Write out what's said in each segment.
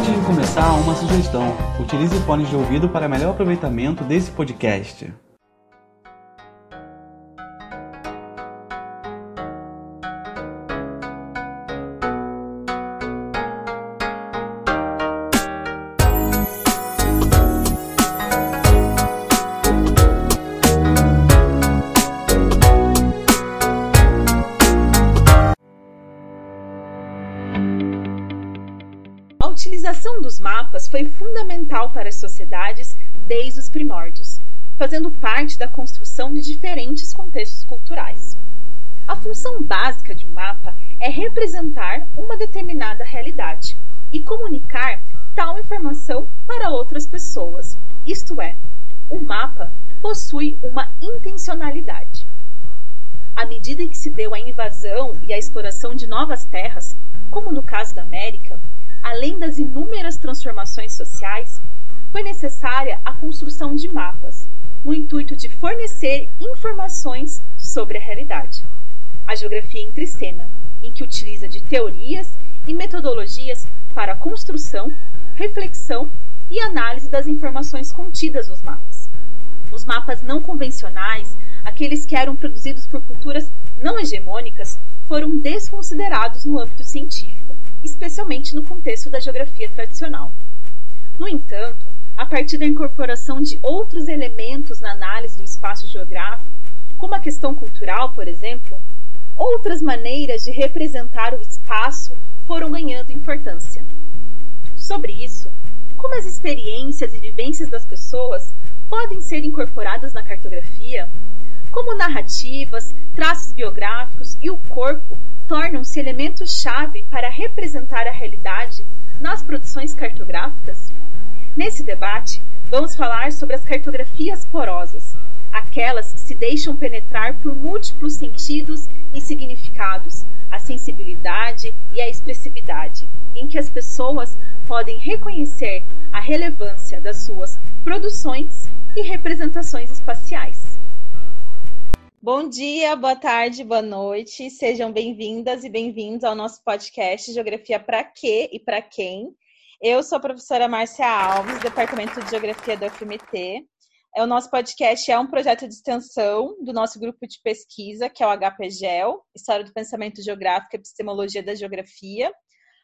Antes de começar, uma sugestão: utilize fones de ouvido para melhor aproveitamento desse podcast. Fazendo parte da construção de diferentes contextos culturais. A função básica de um mapa é representar uma determinada realidade e comunicar tal informação para outras pessoas. Isto é, o mapa possui uma intencionalidade. À medida que se deu a invasão e a exploração de novas terras, como no caso da América, além das inúmeras transformações sociais, foi necessária a construção de mapas, no intuito de fornecer informações sobre a realidade. A geografia entre cena, em que utiliza de teorias e metodologias para a construção, reflexão e análise das informações contidas nos mapas. Os mapas não convencionais, aqueles que eram produzidos por culturas não hegemônicas, foram desconsiderados no âmbito científico especialmente no contexto da geografia tradicional. No entanto, a partir da incorporação de outros elementos na análise do espaço geográfico, como a questão cultural, por exemplo, outras maneiras de representar o espaço foram ganhando importância. Sobre isso, como as experiências e vivências das pessoas podem ser incorporadas na cartografia, como narrativas, traços biográficos e o corpo tornam-se elementos-chave para representar a realidade nas produções cartográficas? Nesse debate, vamos falar sobre as cartografias porosas, aquelas que se deixam penetrar por múltiplos sentidos e significados, a sensibilidade e a expressividade, em que as pessoas podem reconhecer a relevância das suas produções e representações espaciais. Bom dia, boa tarde, boa noite. Sejam bem-vindas e bem-vindos ao nosso podcast Geografia para quê e para quem. Eu sou a professora Márcia Alves, do Departamento de Geografia da UFMT. É, o nosso podcast é um projeto de extensão do nosso grupo de pesquisa, que é o HPGEL, História do Pensamento Geográfico e Epistemologia da Geografia.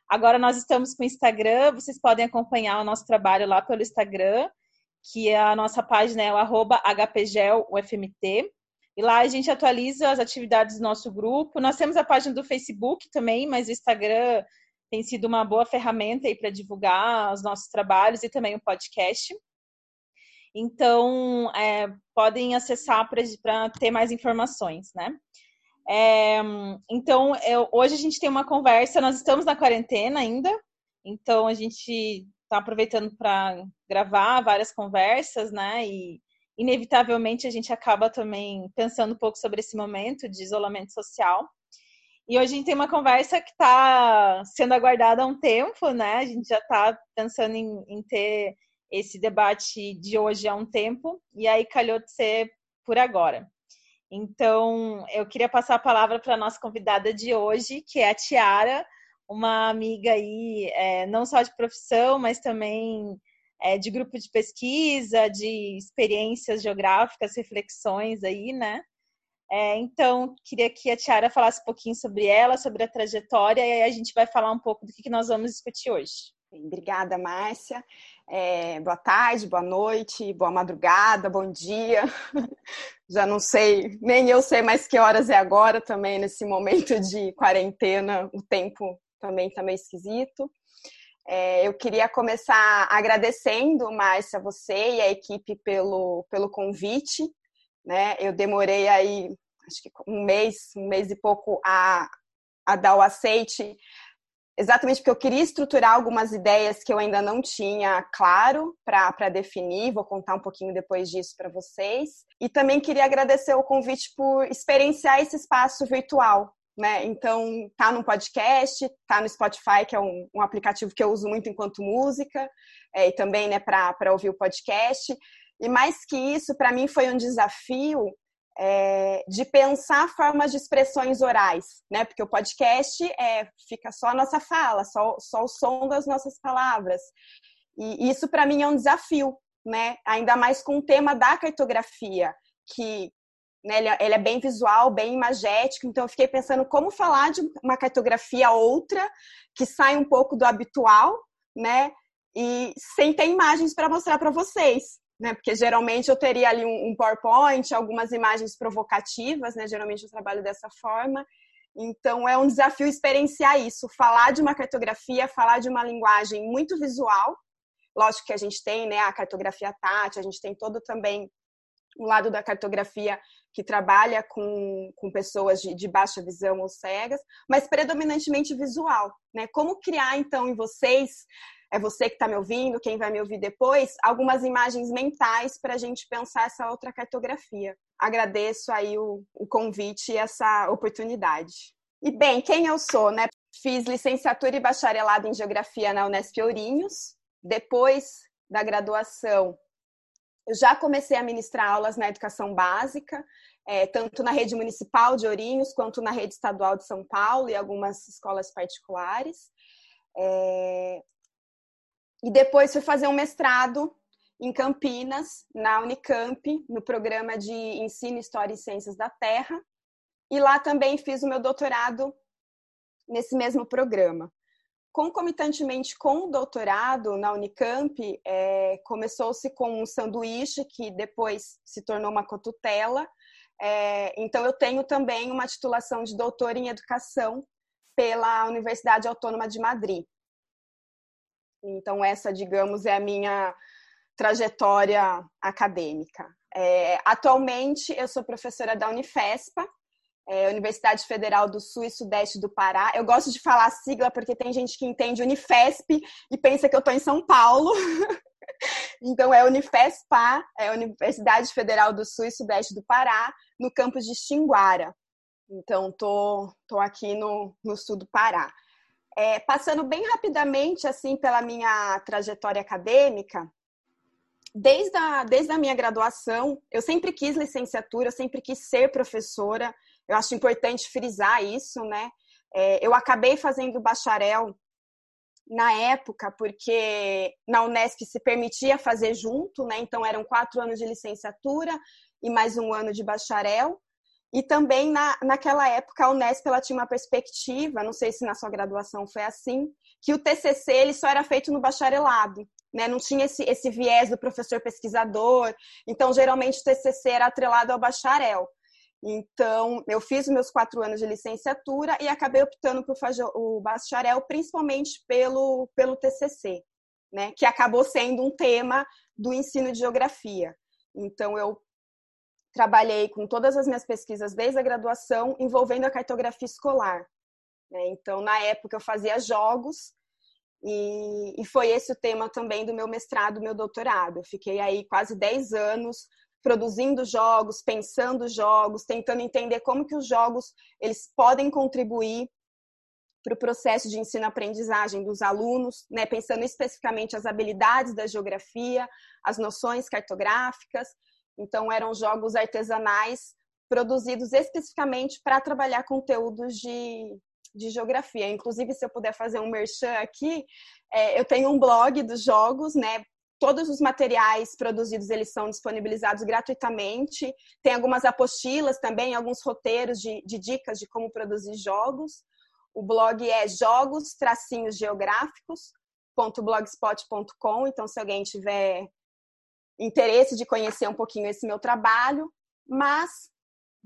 Agora nós estamos com o Instagram, vocês podem acompanhar o nosso trabalho lá pelo Instagram, que é a nossa página é o arroba HPGELUFMT. E lá a gente atualiza as atividades do nosso grupo. Nós temos a página do Facebook também, mas o Instagram tem sido uma boa ferramenta para divulgar os nossos trabalhos e também o podcast. Então, é, podem acessar para ter mais informações, né? É, então, eu, hoje a gente tem uma conversa, nós estamos na quarentena ainda, então a gente está aproveitando para gravar várias conversas, né? E inevitavelmente a gente acaba também pensando um pouco sobre esse momento de isolamento social. E hoje a gente tem uma conversa que está sendo aguardada há um tempo, né? A gente já está pensando em, em, ter esse debate de hoje há um tempo, e aí calhou de ser por agora. Então, eu queria passar a palavra para a nossa convidada de hoje, que é a Tiara, uma amiga aí, é, não só de profissão, mas também é, de grupo de pesquisa, de experiências geográficas, reflexões aí, né? É, então, queria que a Tiara falasse um pouquinho sobre ela, sobre a trajetória, e aí a gente vai falar um pouco do que, que nós vamos discutir hoje. Obrigada, Márcia. É, boa tarde, boa noite, boa madrugada, bom dia. Já não sei, nem eu sei mais que horas é agora também, nesse momento de quarentena, o tempo também está meio esquisito. É, eu queria começar agradecendo, Márcia, você e a equipe pelo, pelo convite. Né? Eu demorei aí, acho que um mês, um mês e pouco a, a dar o aceite, exatamente porque eu queria estruturar algumas ideias que eu ainda não tinha claro para definir. Vou contar um pouquinho depois disso para vocês. E também queria agradecer o convite por experienciar esse espaço virtual, né? Então, tá no podcast, tá no Spotify, que é um, um aplicativo que eu uso muito enquanto música, é, e também, né, para ouvir o podcast. E mais que isso, para mim foi um desafio é, de pensar formas de expressões orais, né? Porque o podcast é, fica só a nossa fala, só, só o som das nossas palavras. E isso para mim é um desafio, né? Ainda mais com o tema da cartografia, que né, ele, é, ele, é bem visual, bem imagético. Então eu fiquei pensando como falar de uma cartografia outra que sai um pouco do habitual, né? E sem ter imagens para mostrar para vocês, né? Porque geralmente eu teria ali um, PowerPoint, algumas imagens provocativas, né? Geralmente eu trabalho dessa forma. Então é um desafio experienciar isso, falar de uma cartografia, falar de uma linguagem muito visual. Lógico que a gente tem, né, a cartografia tátil, a gente tem todo também o lado da cartografia que trabalha com, com pessoas de, de baixa visão ou cegas, mas predominantemente visual, né? Como criar então em vocês é você que está me ouvindo, quem vai me ouvir depois, algumas imagens mentais para a gente pensar essa outra cartografia. Agradeço aí o, o convite e essa oportunidade. E bem, quem eu sou, né? Fiz licenciatura e bacharelado em Geografia na Unesp Ourinhos. Depois da graduação, eu já comecei a ministrar aulas na educação básica, é, tanto na rede municipal de Ourinhos, quanto na rede estadual de São Paulo e algumas escolas particulares. É, e depois fui fazer um mestrado em Campinas, na Unicamp, no programa de Ensino, História e Ciências da Terra. E lá também fiz o meu doutorado nesse mesmo programa. Concomitantemente com o doutorado na Unicamp, é, começou-se com um sanduíche que depois se tornou uma cotutela. É, então, eu tenho também uma titulação de doutor em educação pela Universidade Autônoma de Madrid. Então, essa, digamos, é a minha trajetória acadêmica. É, atualmente, eu sou professora da Unifespa, é, Universidade Federal do Sul e Sudeste do Pará. Eu gosto de falar a sigla porque tem gente que entende Unifesp e pensa que eu estou em São Paulo. então, é Unifespa, é Universidade Federal do Sul e Sudeste do Pará, no campus de Xinguara. Então, tô, tô aqui no, no sul do Pará. É, passando bem rapidamente assim pela minha trajetória acadêmica, desde a, desde a minha graduação, eu sempre quis licenciatura, eu sempre quis ser professora. Eu acho importante frisar isso, né? É, eu acabei fazendo bacharel na época, porque na Unesp se permitia fazer junto, né? Então eram quatro anos de licenciatura e mais um ano de bacharel. E também na, naquela época a Unesp ela tinha uma perspectiva, não sei se na sua graduação foi assim, que o TCC ele só era feito no bacharelado, né? Não tinha esse, esse viés do professor pesquisador. Então geralmente o TCC era atrelado ao bacharel. Então, eu fiz meus quatro anos de licenciatura e acabei optando por fazer o bacharel, principalmente pelo, pelo TCC, né? que acabou sendo um tema do ensino de geografia. Então, eu trabalhei com todas as minhas pesquisas desde a graduação envolvendo a cartografia escolar. Né? Então, na época, eu fazia jogos e, e, foi esse o tema também do meu mestrado, meu doutorado. Eu fiquei aí quase 10 anos produzindo jogos, pensando jogos, tentando entender como que os jogos eles podem contribuir para o processo de ensino-aprendizagem dos alunos, né? pensando especificamente as habilidades da geografia, as noções cartográficas então, eram jogos artesanais produzidos especificamente para trabalhar conteúdos de, de geografia. Inclusive, se eu puder fazer um merchan aqui, é, eu tenho um blog dos jogos, né? Todos os materiais produzidos eles são disponibilizados gratuitamente. Tem algumas apostilas também, alguns roteiros de, de dicas de como produzir jogos. O blog é jogos-geográficos.blogspot.com. Então, se alguém tiver interesse de conhecer um pouquinho esse meu trabalho, mas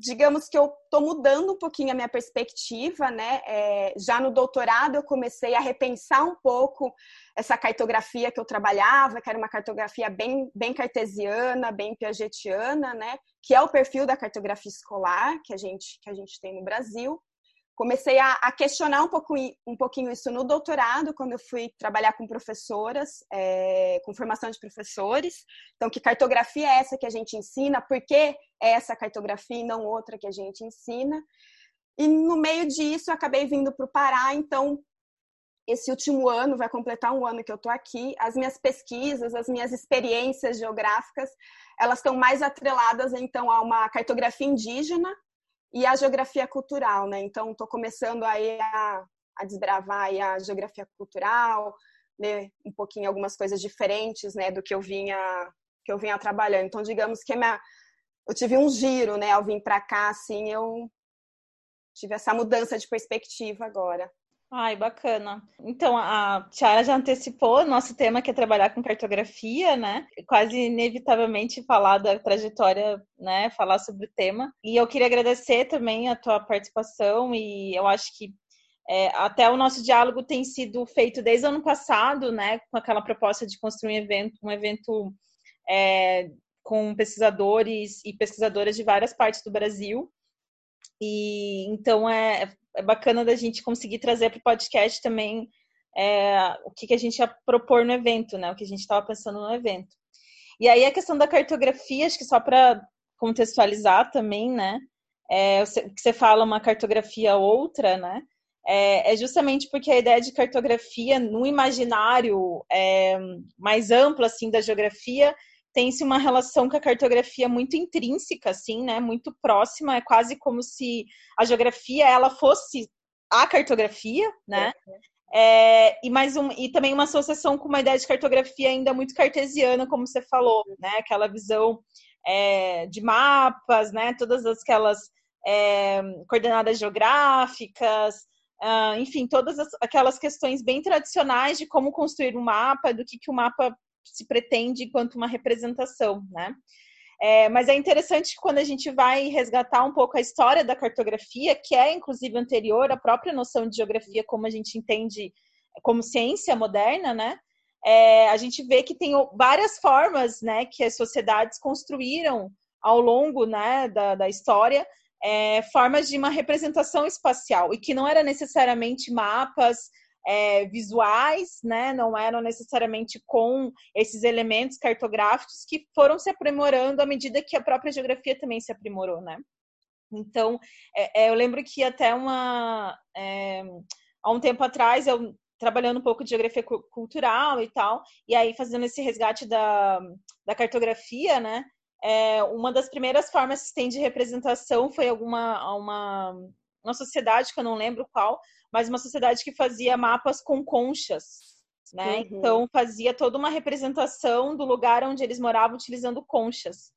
digamos que eu estou mudando um pouquinho a minha perspectiva, né? É, já no doutorado eu comecei a repensar um pouco essa cartografia que eu trabalhava, que era uma cartografia bem, bem cartesiana, bem piagetiana, né? Que é o perfil da cartografia escolar que a gente que a gente tem no Brasil comecei a, a, questionar um, pouco, um pouquinho isso no doutorado, quando eu fui trabalhar com professoras, é, com formação de professores. Então, que cartografia é essa que a gente ensina? Por que é essa cartografia e não outra que a gente ensina? E no meio disso, eu acabei vindo para o Pará, então esse último ano, vai completar um ano que eu estou aqui, as minhas pesquisas, as minhas experiências geográficas, elas estão mais atreladas, então, a uma cartografia indígena e a geografia cultural, né? Então, estou começando aí a, a desbravar aí a geografia cultural, ler um pouquinho algumas coisas diferentes, né, do que eu vinha que eu vinha trabalhando. Então, digamos que minha, eu tive um giro, né, ao vir para cá, assim, eu tive essa mudança de perspectiva agora. Ai, bacana. Então, a Tiara já antecipou nosso tema que é trabalhar com cartografia, né? Quase inevitavelmente falar da trajetória, né? Falar sobre o tema. E eu queria agradecer também a tua participação e eu acho que é, até o nosso diálogo tem sido feito desde o ano passado, né? Com aquela proposta de construir um evento, um evento é, com pesquisadores e pesquisadoras de várias partes do Brasil. E então é, é bacana da gente conseguir trazer para o podcast também é, o que, que a gente ia propor no evento, né? O que a gente estava pensando no evento. E aí a questão da cartografia, acho que só para contextualizar também, né? É, o que você fala uma cartografia outra, né? É, é, justamente porque a ideia de cartografia no imaginário é, mais amplo assim da geografia tem-se uma relação com a cartografia muito intrínseca, assim, né? Muito próxima. É quase como se a geografia ela fosse a cartografia, né? É, e mais um e também uma associação com uma ideia de cartografia ainda muito cartesiana, como você falou, né? Aquela visão é, de mapas, né? Todas aquelas é, coordenadas geográficas, uh, enfim, todas as, aquelas questões bem tradicionais de como construir um mapa, do que, que o mapa se pretende enquanto uma representação, né? É, mas é interessante quando a gente vai resgatar um pouco a história da cartografia, que é inclusive anterior à própria noção de geografia como a gente entende como ciência moderna, né? É, a gente vê que tem várias formas, né, que as sociedades construíram ao longo, né, da, da história, é, formas de uma representação espacial e que não era necessariamente mapas é, visuais, né? Não eram necessariamente com esses elementos cartográficos que foram se aprimorando à medida que a própria geografia também se aprimorou, né? Então, é, é eu lembro que até uma é, há um tempo atrás eu trabalhando um pouco de geografia cultural e tal, e aí fazendo esse resgate da, da cartografia, né? É, uma das primeiras formas que tem de representação foi alguma uma, uma sociedade que eu não lembro qual, mas uma sociedade que fazia mapas com conchas, né? Uhum. Então fazia toda uma representação do lugar onde eles moravam utilizando conchas.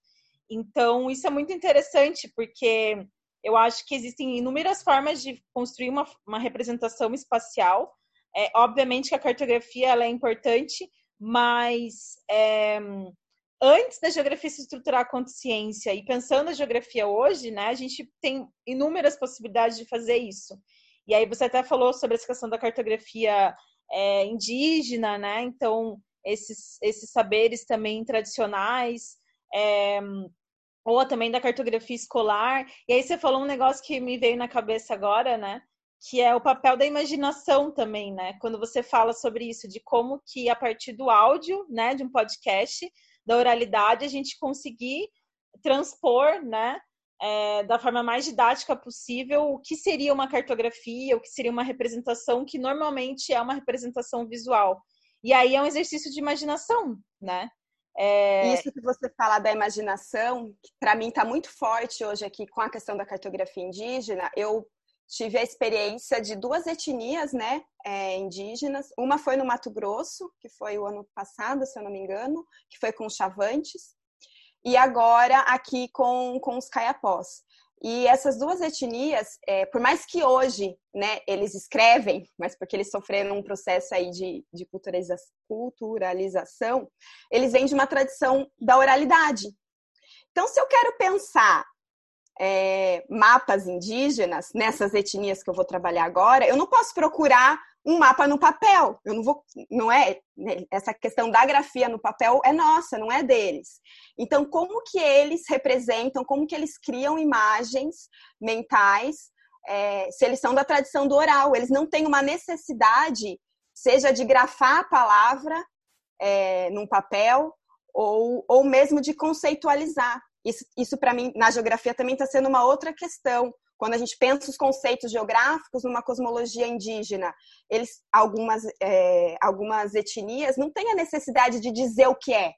Então isso é muito interessante porque eu acho que existem inúmeras formas de construir uma, uma representação espacial. É, obviamente que a cartografia ela é importante, mas é, antes da geografia se estruturar quanto ciência e pensando a geografia hoje, né, a gente tem inúmeras possibilidades de fazer isso. E aí você até falou sobre essa questão da cartografia é, indígena, né? Então, esses, esses saberes também tradicionais, é, ou também da cartografia escolar. E aí você falou um negócio que me veio na cabeça agora, né? Que é o papel da imaginação também, né? Quando você fala sobre isso, de como que a partir do áudio, né, de um podcast, da oralidade, a gente conseguir transpor, né, é, da forma mais didática possível o que seria uma cartografia, o que seria uma representação que normalmente é uma representação visual. E aí é um exercício de imaginação, né? É... Isso que você fala da imaginação, para mim está muito forte hoje aqui com a questão da cartografia indígena. Eu tive a experiência de duas etnias, né, é, indígenas. Uma foi no Mato Grosso, que foi o ano passado, se eu não me engano, que foi com os Chavantes e agora aqui com, com os caiapós. E essas duas etnias, é, por mais que hoje né, eles escrevem, mas porque eles sofreram um processo aí de, de culturaliza culturalização, eles vêm de uma tradição da oralidade. Então, se eu quero pensar é, mapas indígenas nessas etnias que eu vou trabalhar agora, eu não posso procurar um mapa no papel. Eu não vou, não é né, essa questão da grafia no papel é nossa, não é deles. Então, como que eles representam, como que eles criam imagens mentais, é, se eles são da tradição do oral, eles não têm uma necessidade, seja de grafar a palavra é, num papel ou, ou mesmo de conceitualizar. Isso, isso para mim, na geografia, também está sendo uma outra questão. quando a gente pensa os conceitos geográficos numa cosmologia indígena, eles algumas, é, algumas etnias não têm a necessidade de dizer o que é.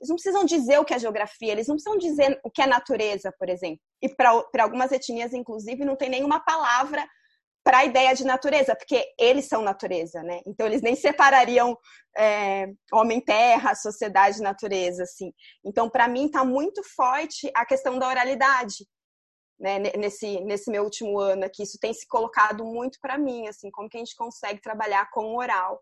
Eles não precisam dizer o que é geografia, eles não precisam dizer o que é natureza, por exemplo. E para algumas etnias, inclusive, não tem nenhuma palavra para a ideia de natureza, porque eles são natureza, né? Então eles nem separariam é, homem-terra, sociedade, natureza, assim. Então para mim está muito forte a questão da oralidade, né? Nesse nesse meu último ano aqui, isso tem se colocado muito para mim, assim, como que a gente consegue trabalhar com o oral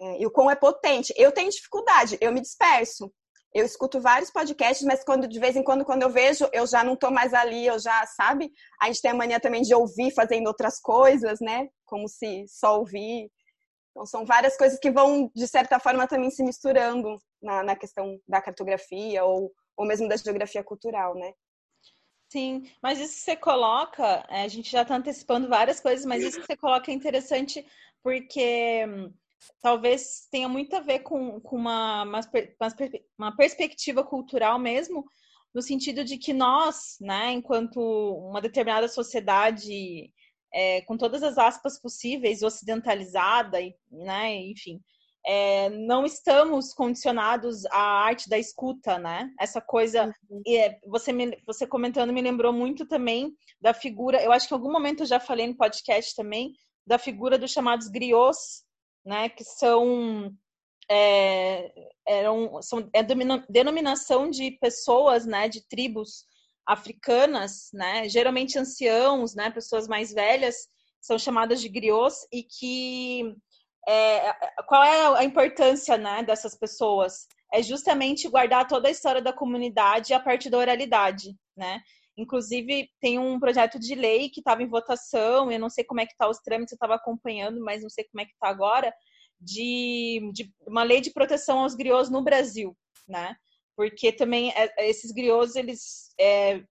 é, e o quão é potente. Eu tenho dificuldade, eu me disperso eu escuto vários podcasts, mas quando de vez em quando, quando eu vejo, eu já não estou mais ali, eu já, sabe? A gente tem a mania também de ouvir fazendo outras coisas, né? Como se só ouvir. Então, são várias coisas que vão, de certa forma, também se misturando na, na questão da cartografia ou, ou mesmo da geografia cultural, né? Sim, mas isso que você coloca, é, a gente já está antecipando várias coisas, mas isso que você coloca é interessante porque talvez tenha muito a ver com, com uma, uma, uma, perspectiva cultural mesmo, no sentido de que nós, né, enquanto uma determinada sociedade, é, com todas as aspas possíveis, ocidentalizada, né, enfim, é, não estamos condicionados à arte da escuta, né? Essa coisa, uhum. é, você, me, você comentando me lembrou muito também da figura, eu acho que em algum momento eu já falei no podcast também, da figura dos chamados griots, né, que são é, eram, são é denominação de pessoas, né, de tribos africanas, né, geralmente anciãos, né, pessoas mais velhas, são chamadas de griots e que é, qual é a importância, né, dessas pessoas? É justamente guardar toda a história da comunidade a partir da oralidade, né? Inclusive, tem um projeto de lei que estava em votação, eu não sei como é que está os trâmites, eu estava acompanhando, mas não sei como é que está agora, de, de, uma lei de proteção aos griots no Brasil, né? Porque também é, esses griots, eles é,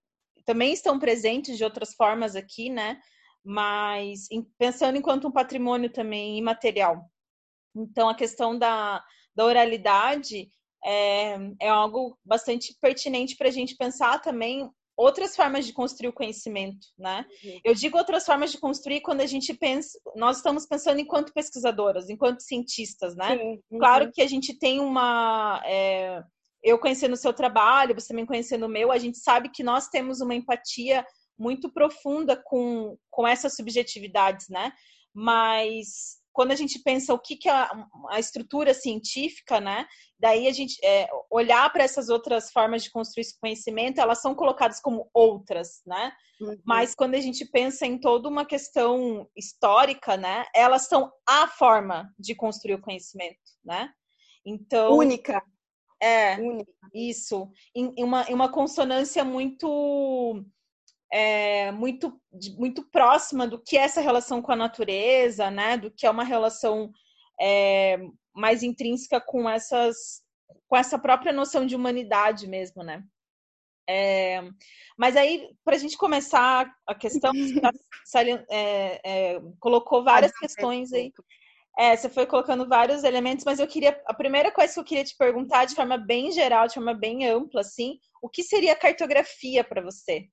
também estão presentes de outras formas aqui, né? Mas em, pensando enquanto um patrimônio também imaterial. Então, a questão da, da oralidade é, é algo bastante pertinente para a gente pensar também outras formas de construir o conhecimento, né? Uhum. Eu digo outras formas de construir quando a gente pensa, nós estamos pensando enquanto pesquisadoras, enquanto cientistas, né? Uhum. Claro que a gente tem uma, é, eu conhecendo o seu trabalho, você também conhecendo o meu, a gente sabe que nós temos uma empatia muito profunda com, com essas subjetividades, né? Mas quando a gente pensa o que, que é a, a estrutura científica, né? Daí a gente é, olhar para essas outras formas de construir esse conhecimento, elas são colocadas como outras, né? Uhum. Mas quando a gente pensa em toda uma questão histórica, né? Elas são a forma de construir o conhecimento, né? Então única. É, única. isso. Em, em, uma, em uma consonância muito é, muito, muito próxima do que é essa relação com a natureza, né? Do que é uma relação é, mais intrínseca com essas, com essa própria noção de humanidade mesmo, né? É, mas aí, para a gente começar a questão, você é, é, colocou várias questões aí. É, você foi colocando vários elementos, mas eu queria. A primeira coisa que eu queria te perguntar, de forma bem geral, de forma bem ampla, assim, o que seria cartografia para você?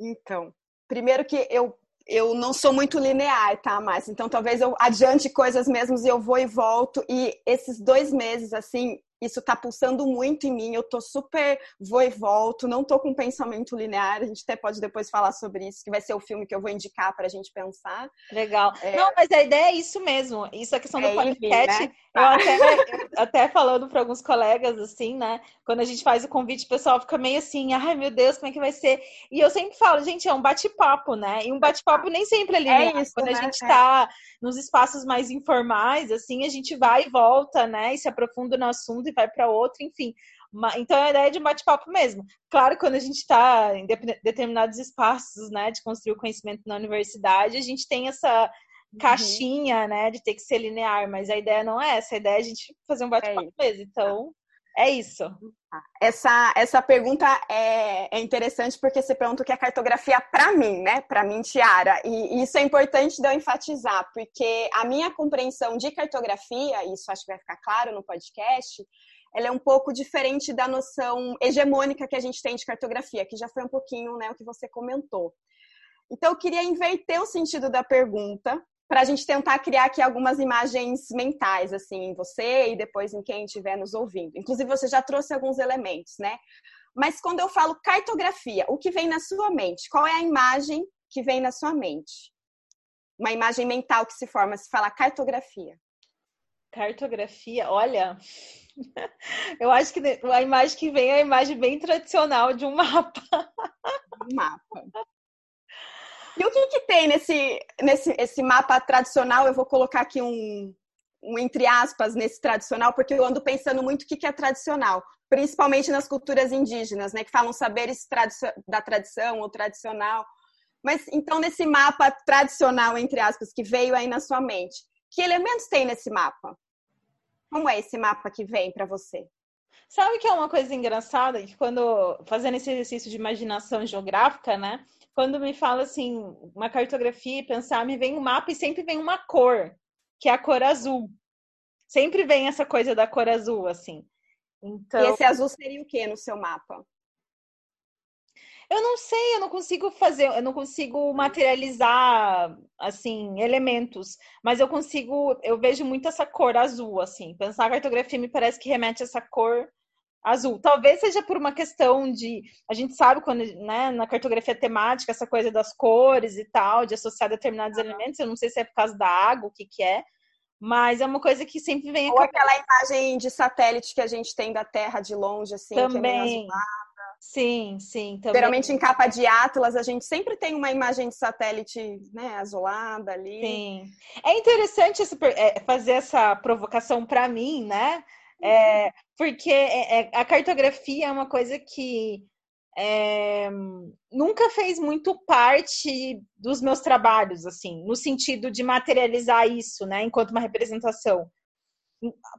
Então, primeiro que eu eu não sou muito linear, tá? Mas então talvez eu adiante coisas mesmo e eu vou e volto. E esses dois meses, assim, isso tá pulsando muito em mim, eu tô super vou e volto, não tô com um pensamento linear, a gente até pode depois falar sobre isso, que vai ser o filme que eu vou indicar pra gente pensar. Legal. É... Não, mas a ideia é isso mesmo, isso é questão do é podcast. né? Eu até, eu até falando para alguns colegas, assim, né, quando a gente faz o convite, o pessoal fica meio assim, ai meu Deus, como é que vai ser? E eu sempre falo, gente, é um bate-papo, né? E um bate-papo nem sempre é linear. É isso, quando né? a gente tá nos espaços mais informais, assim, a gente vai e volta, né, e se aprofunda no assunto vai para outro, enfim. Então é a ideia de bate-papo mesmo. Claro, quando a gente está em determinados espaços, né, de construir o conhecimento na universidade, a gente tem essa. Caixinha, uhum. né, de ter que ser linear, mas a ideia não é essa, a ideia é a gente fazer um bate-papo é mesmo. Então, é isso. Essa, essa pergunta é, é interessante porque você pergunta o que é cartografia para mim, né? Para mim, Tiara. E isso é importante de eu enfatizar, porque a minha compreensão de cartografia, isso acho que vai ficar claro no podcast, ela é um pouco diferente da noção hegemônica que a gente tem de cartografia, que já foi um pouquinho né, o que você comentou. Então, eu queria inverter o sentido da pergunta para a gente tentar criar aqui algumas imagens mentais, assim, em você e depois em quem estiver nos ouvindo. Inclusive, você já trouxe alguns elementos, né? Mas quando eu falo cartografia, o que vem na sua mente? Qual é a imagem que vem na sua mente? Uma imagem mental que se forma se falar cartografia. Cartografia, olha, eu acho que a imagem que vem é a imagem bem tradicional de um mapa. Um mapa. E o que, que tem nesse, nesse esse mapa tradicional? Eu vou colocar aqui um, um entre aspas nesse tradicional, porque eu ando pensando muito o que, que é tradicional, principalmente nas culturas indígenas, né, que falam saberes da tradição ou tradicional. Mas então, nesse mapa tradicional, entre aspas, que veio aí na sua mente, que elementos tem nesse mapa? Como é esse mapa que vem para você? Sabe que é uma coisa engraçada que quando fazendo esse exercício de imaginação geográfica, né? Quando me fala assim, uma cartografia e pensar, me vem um mapa e sempre vem uma cor, que é a cor azul. Sempre vem essa coisa da cor azul, assim. Então... E esse azul seria o que no seu mapa? Eu não sei, eu não consigo fazer, eu não consigo materializar assim elementos, mas eu consigo, eu vejo muito essa cor azul assim. Pensar a cartografia me parece que remete a essa cor azul. Talvez seja por uma questão de a gente sabe quando, né, na cartografia temática essa coisa das cores e tal, de associar determinados uhum. elementos, eu não sei se é por causa da água, o que que é, mas é uma coisa que sempre vem Ou aquela imagem de satélite que a gente tem da Terra de longe assim, também. Que é Sim, sim. Também. Geralmente em capa de Atlas a gente sempre tem uma imagem de satélite né, azulada ali. Sim. É interessante esse, é, fazer essa provocação para mim, né? É, porque é, é, a cartografia é uma coisa que é, nunca fez muito parte dos meus trabalhos, assim, no sentido de materializar isso, né, enquanto uma representação.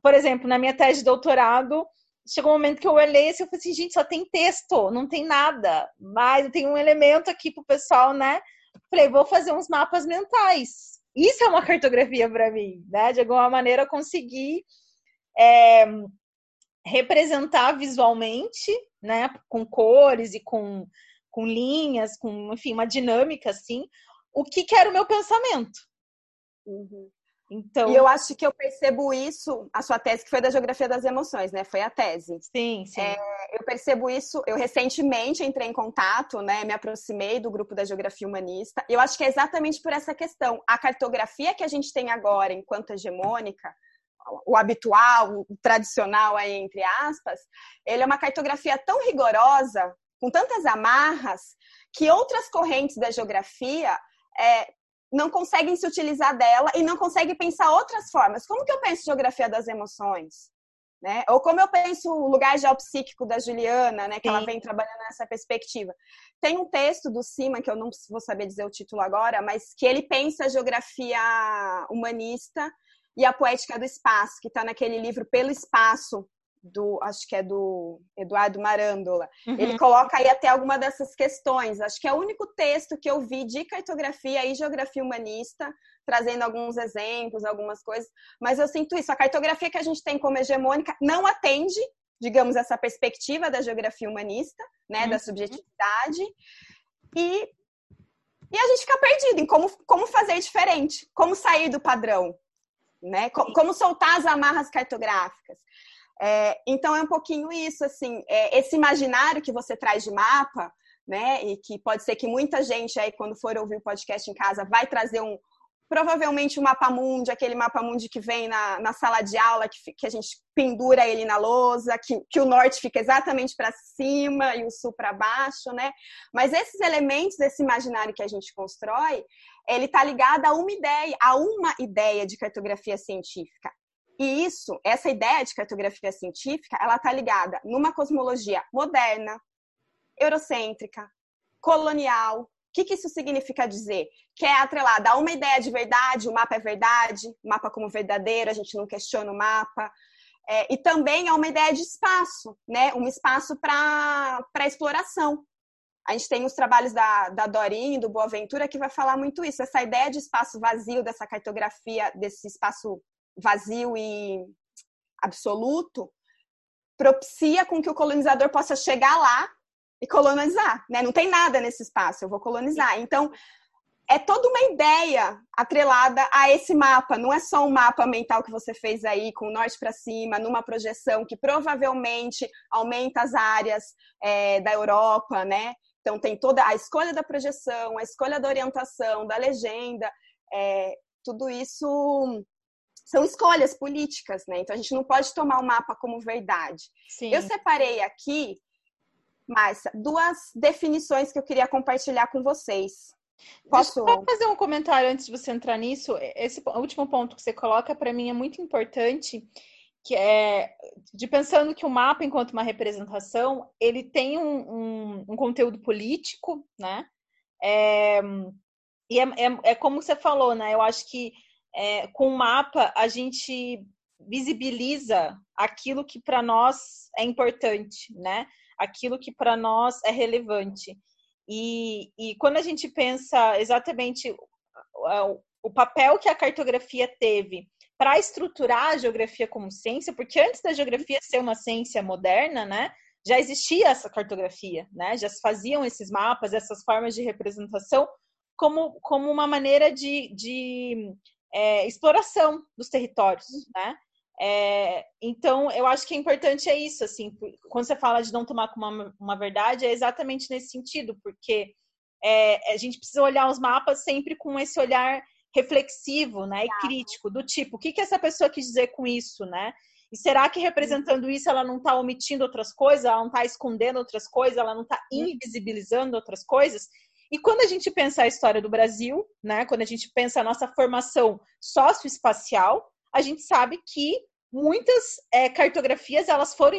Por exemplo, na minha tese de doutorado, chegou um momento que eu olhei assim, eu falei assim, gente, só tem texto, não tem nada. Mas tem um elemento aqui pro pessoal, né? Falei, vou fazer uns mapas mentais. Isso é uma cartografia para mim, né? De alguma maneira conseguir é, representar visualmente, né? Com cores e com, com linhas, com, enfim, uma dinâmica assim, o que, que era o meu pensamento. Uhum. Então... E eu acho que eu percebo isso, a sua tese, que foi da geografia das emoções, né? Foi a tese. Sim, sim. É, eu percebo isso, eu recentemente entrei em contato, né? Me aproximei do grupo da geografia humanista. E eu acho que é exatamente por essa questão. A cartografia que a gente tem agora, enquanto hegemônica, o habitual, o tradicional aí, entre aspas, ele é uma cartografia tão rigorosa, com tantas amarras, que outras correntes da geografia é, não conseguem se utilizar dela e não conseguem pensar outras formas. Como que eu penso geografia das emoções? Né? Ou como eu penso o lugar geopsíquico da Juliana, né? Que Sim. ela vem trabalhando nessa perspectiva. Tem um texto do Cima, que eu não vou saber dizer o título agora, mas que ele pensa a geografia humanista e a poética do espaço, que está naquele livro Pelo Espaço, do, acho que é do Eduardo Marandola. Uhum. Ele coloca aí até alguma dessas questões. Acho que é o único texto que eu vi de cartografia e geografia humanista, trazendo alguns exemplos, algumas coisas. Mas eu sinto isso. A cartografia que a gente tem como hegemônica não atende, digamos, essa perspectiva da geografia humanista, né, uhum. da subjetividade. E, e a gente fica perdido em como, como fazer diferente, como sair do padrão. Né? Como soltar as amarras cartográficas. É, então é um pouquinho isso, assim, é, esse imaginário que você traz de mapa, né? E que pode ser que muita gente aí, quando for ouvir o podcast em casa, vai trazer um provavelmente um mapa mundi, aquele mapa mundi que vem na, na sala de aula, que, que a gente pendura ele na lousa, que, que o norte fica exatamente para cima e o sul para baixo, né? Mas esses elementos desse imaginário que a gente constrói, ele está ligado a uma ideia, a uma ideia de cartografia científica. E isso, essa ideia de cartografia científica, ela está ligada numa cosmologia moderna, eurocêntrica, colonial. O que, que isso significa dizer? Que é atrelada a uma ideia de verdade, o mapa é verdade, o mapa como verdadeiro, a gente não questiona o mapa. É, e também é uma ideia de espaço, né? um espaço para exploração. A gente tem os trabalhos da, da Dorinha e do Boaventura que vai falar muito isso, essa ideia de espaço vazio, dessa cartografia, desse espaço vazio e absoluto, propicia com que o colonizador possa chegar lá e colonizar, né? Não tem nada nesse espaço, eu vou colonizar. Então, é toda uma ideia atrelada a esse mapa. Não é só um mapa mental que você fez aí com o norte para cima, numa projeção que provavelmente aumenta as áreas é, da Europa, né? Então tem toda a escolha da projeção, a escolha da orientação, da legenda, é, tudo isso são escolhas políticas, né? Então a gente não pode tomar o mapa como verdade. Sim. Eu separei aqui, Márcia, duas definições que eu queria compartilhar com vocês. Posso Deixa eu fazer um comentário antes de você entrar nisso? Esse último ponto que você coloca para mim é muito importante, que é de pensando que o mapa, enquanto uma representação, ele tem um, um, um conteúdo político, né? É, e é, é, é, como você falou, né? Eu acho que é, com o mapa a gente visibiliza aquilo que para nós é importante, né? Aquilo que para nós é relevante. E, e quando a gente pensa exatamente o, o papel que a cartografia teve para estruturar a geografia como ciência, porque antes da geografia ser uma ciência moderna, né, já existia essa cartografia, né, já se faziam esses mapas, essas formas de representação como, como uma maneira de, de é, exploração dos territórios, né? É, então, eu acho que é importante é isso, assim, quando você fala de não tomar como uma, uma verdade, é exatamente nesse sentido, porque é, a gente precisa olhar os mapas sempre com esse olhar reflexivo, né, e crítico, do tipo, o que, que essa pessoa quis dizer com isso, né? E será que representando isso ela não está omitindo outras coisas, ela não está escondendo outras coisas, ela não está invisibilizando outras coisas? E quando a gente pensa a história do Brasil, né, quando a gente pensa a nossa formação socioespacial, a gente sabe que muitas é, cartografias elas foram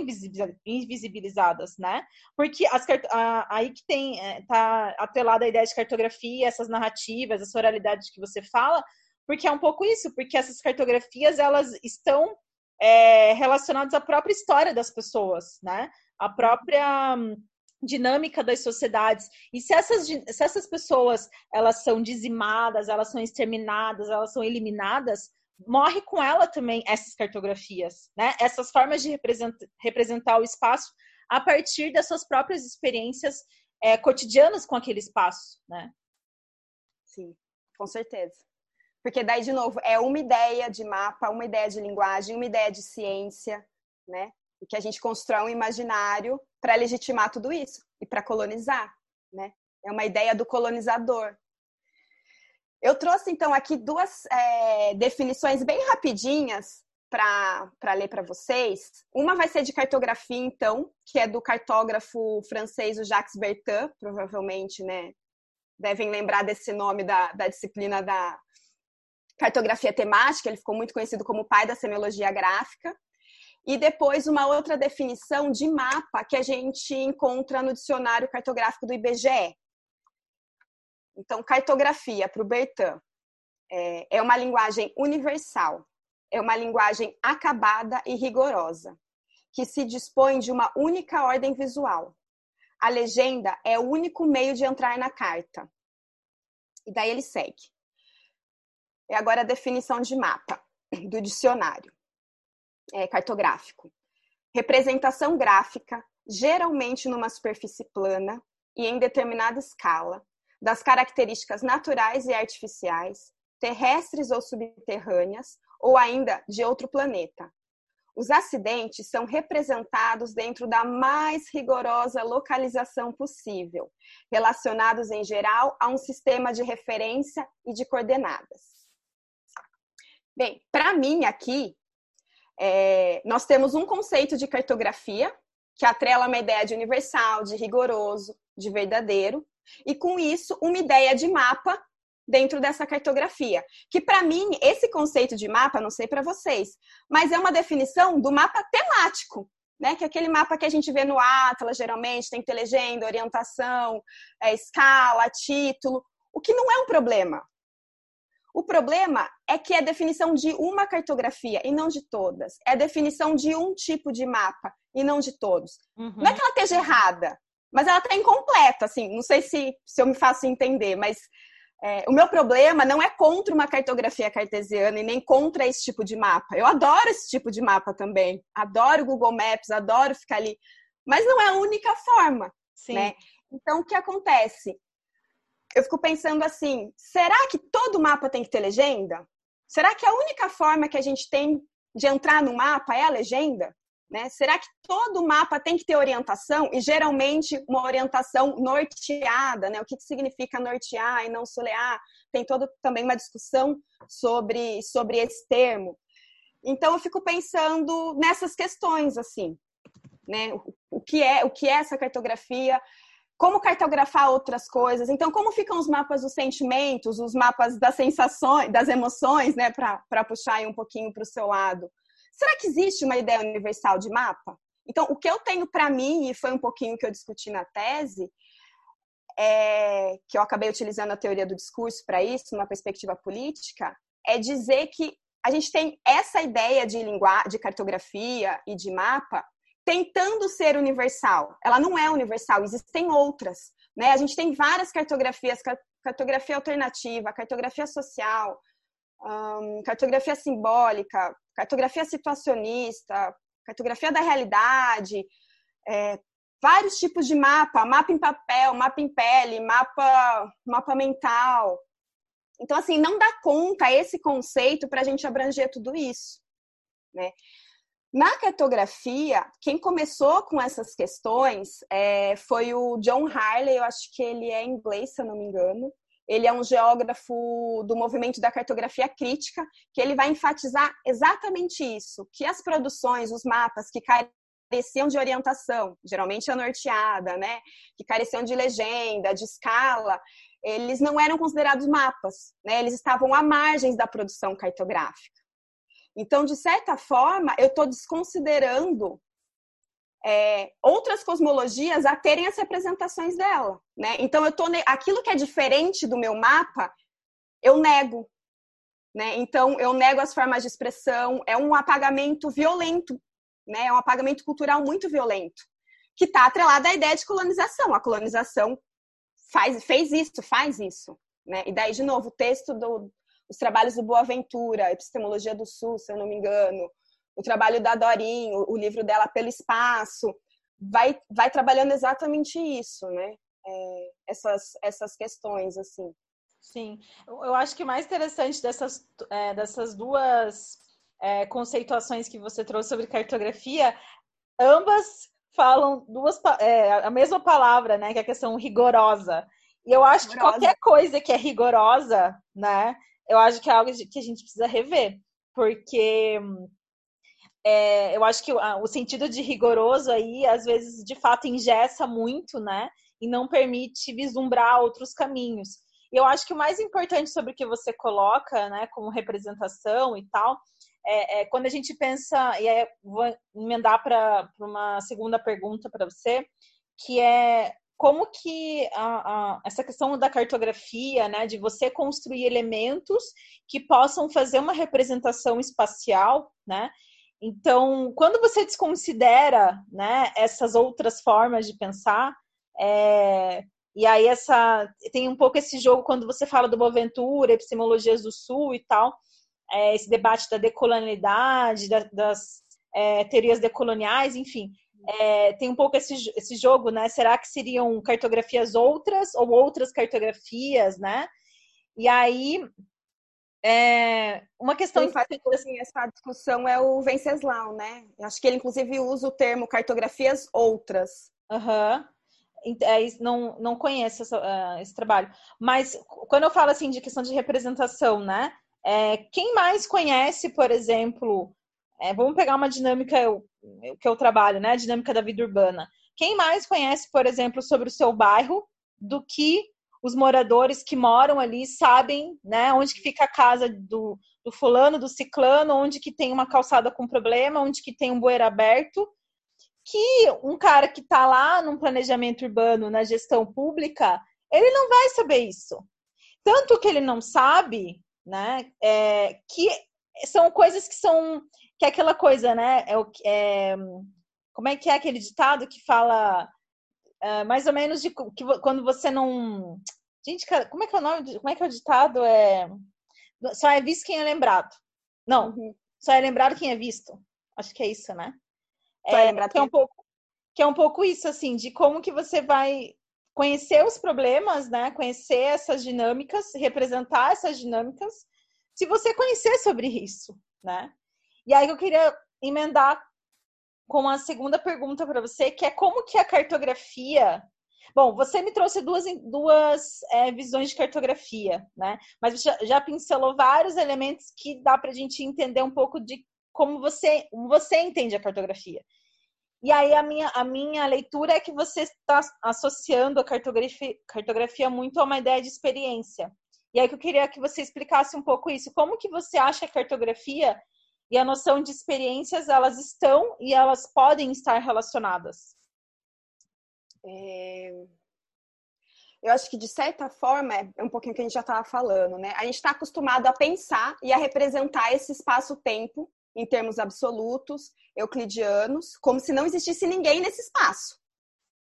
invisibilizadas, né? Porque as, a, aí que tem é, tá atrelada a ideia de cartografia, essas narrativas, essa oralidade que você fala, porque é um pouco isso, porque essas cartografias elas estão é, relacionadas à própria história das pessoas, né? A própria hum, dinâmica das sociedades. E se essas, se essas pessoas elas são dizimadas, elas são exterminadas, elas são eliminadas, morre com ela também essas cartografias, né? Essas formas de representar, o espaço a partir das suas próprias experiências é, cotidianas com aquele espaço, né? Sim, com certeza. Porque daí, de novo, é uma ideia de mapa, uma ideia de linguagem, uma ideia de ciência, né? E que a gente constrói um imaginário para legitimar tudo isso e para colonizar, né? É uma ideia do colonizador, eu trouxe, então, aqui duas é, definições bem rapidinhas para ler para vocês. Uma vai ser de cartografia, então, que é do cartógrafo francês o Jacques Bertin, provavelmente, né? Devem lembrar desse nome da, da disciplina da cartografia temática, ele ficou muito conhecido como pai da semiologia gráfica. E depois uma outra definição de mapa que a gente encontra no dicionário cartográfico do IBGE, então, cartografia para o Bertin é, é uma linguagem universal, é uma linguagem acabada e rigorosa, que se dispõe de uma única ordem visual. A legenda é o único meio de entrar na carta. E daí ele segue. É agora a definição de mapa do dicionário é, cartográfico. Representação gráfica, geralmente numa superfície plana e em determinada escala, das características naturais e artificiais, terrestres ou subterrâneas, ou ainda de outro planeta. Os acidentes são representados dentro da mais rigorosa localização possível, relacionados em geral a um sistema de referência e de coordenadas. Bem, para mim aqui, é, nós temos um conceito de cartografia que atrela uma ideia de universal, de rigoroso, de verdadeiro, e com isso uma ideia de mapa dentro dessa cartografia. Que para mim, esse conceito de mapa, não sei para vocês, mas é uma definição do mapa temático, né? Que é aquele mapa que a gente vê no Atlas, geralmente tem que ter legenda, orientação, é, escala, título, o que não é um problema. O problema é que é a definição de uma cartografia e não de todas. É definição de um tipo de mapa e não de todos. Uhum. Não é que ela esteja errada, mas ela está incompleta, assim, não sei se, se eu me faço entender, mas É, o meu problema não é contra uma cartografia cartesiana e nem contra esse tipo de mapa. Eu adoro esse tipo de mapa também. Adoro o Google Maps, adoro ficar ali. Mas não é a única forma. Sim. Né? Então, o que acontece? Eu fico pensando assim: será que todo mapa tem que ter legenda? Será que a única forma que a gente tem de entrar no mapa é a legenda? Né? Será que todo mapa tem que ter orientação? E geralmente uma orientação norteada, né? O que, que significa nortear e não solear? Tem toda também uma discussão sobre, sobre esse termo. Então eu fico pensando nessas questões assim, né? O, o que é o que é essa cartografia? Como cartografar outras coisas? Então, como ficam os mapas dos sentimentos, os mapas das sensações, das emoções, né? Para puxar um pouquinho para o seu lado. Será que existe uma ideia universal de mapa? Então, o que eu tenho para mim, e foi um pouquinho que eu discuti na tese, é, que eu acabei utilizando a teoria do discurso para isso, numa perspectiva política, é dizer que a gente tem essa ideia de linguagem, de cartografia e de mapa tentando ser universal. Ela não é universal, existem outras. Né? A gente tem várias cartografias, cartografia alternativa, cartografia social, cartografia simbólica, cartografia situacionista, cartografia da realidade, é, vários tipos de mapa, mapa em papel, mapa em pele, mapa, mapa mental. Então, assim, não dá conta esse conceito para a gente abranger tudo isso. Né? Na cartografia, quem começou com essas questões é, foi o John Harley, eu acho que ele é inglês, se eu não me engano. Ele é um geógrafo do movimento da cartografia crítica, que ele vai enfatizar exatamente isso, que as produções, os mapas que careciam de orientação, geralmente a norteada, né, que careciam de legenda, de escala, eles não eram considerados mapas, né, eles estavam à margens da produção cartográfica. Então, de certa forma, eu estou desconsiderando é, outras cosmologias a terem as representações dela, né? Então eu tô aquilo que é diferente do meu mapa, eu nego, né? Então eu nego as formas de expressão, é um apagamento violento, né? É um apagamento cultural muito violento, que está atrelado à ideia de colonização. A colonização faz, fez isso, faz isso, né? E daí de novo o texto do, os trabalhos do Boaventura, Epistemologia do Sul, se eu não me engano, o trabalho da Dorin, o, livro dela Pelo Espaço, vai, vai trabalhando exatamente isso, né? É, essas, essas questões, assim. Sim, eu acho que o mais interessante dessas, é, dessas duas é, conceituações que você trouxe sobre cartografia, ambas falam duas, é, a mesma palavra, né? Que é a questão rigorosa. E eu acho rigorosa. que qualquer coisa que é rigorosa, né? Eu acho que é algo que a gente precisa rever. Porque é, eu acho que o, sentido de rigoroso aí, às vezes, de fato, engessa muito, né? E não permite vislumbrar outros caminhos. E eu acho que o mais importante sobre o que você coloca, né, como representação e tal, é, é quando a gente pensa, e é, vou emendar para uma segunda pergunta para você, que é como que a, a, essa questão da cartografia, né, de você construir elementos que possam fazer uma representação espacial, né, então, quando você desconsidera né, essas outras formas de pensar, é, e aí essa tem um pouco esse jogo quando você fala do Boaventura, epistemologias do Sul e tal, é, esse debate da decolonialidade, da, das é, teorias decoloniais, enfim, é, tem um pouco esse, esse jogo, né? Será que seriam cartografias outras ou outras cartografias, né? E aí é, uma questão que faz assim, essa discussão é o Venceslau, né? Acho que ele inclusive usa o termo cartografias outras. Aham. Uhum. É, não, não conheço essa, uh, esse trabalho. Mas quando eu falo assim de questão de representação, né? É, quem mais conhece, por exemplo, é, vamos pegar uma dinâmica eu, que eu trabalho, né? A dinâmica da vida urbana. Quem mais conhece, por exemplo, sobre o seu bairro do que os moradores que moram ali sabem, né, onde que fica a casa do, do fulano, do ciclano, onde que tem uma calçada com problema, onde que tem um bueiro aberto, que um cara que está lá no planejamento urbano, na gestão pública, ele não vai saber isso. Tanto que ele não sabe, né, é, que são coisas que são, que é aquela coisa, né, é, é, como é que é aquele ditado que fala é, mais ou menos de que quando você não Gente, cara, como é que é o nome? Como é que é o ditado? É... Só é visto quem é lembrado. Não, uhum. só é lembrado quem é visto. Acho que é isso, né? Só é, é lembrado que é um pouco que é um pouco isso, assim, de como que você vai conhecer os problemas, né? Conhecer essas dinâmicas, representar essas dinâmicas, se você conhecer sobre isso, né? E aí eu queria emendar com a segunda pergunta para você, que é como que a cartografia Bom, você me trouxe duas, duas é, visões de cartografia, né? Mas já, já pincelou vários elementos que dá para a gente entender um pouco de como você, você entende a cartografia. E aí a minha, a minha leitura é que você está associando a cartografia, cartografia muito a uma ideia de experiência. E aí que eu queria que você explicasse um pouco isso. Como que você acha a cartografia e a noção de experiências elas estão e elas podem estar relacionadas? É... Eu acho que de certa forma é um pouquinho que a gente já estava falando, né? A gente está acostumado a pensar e a representar esse espaço-tempo em termos absolutos, euclidianos, como se não existisse ninguém nesse espaço.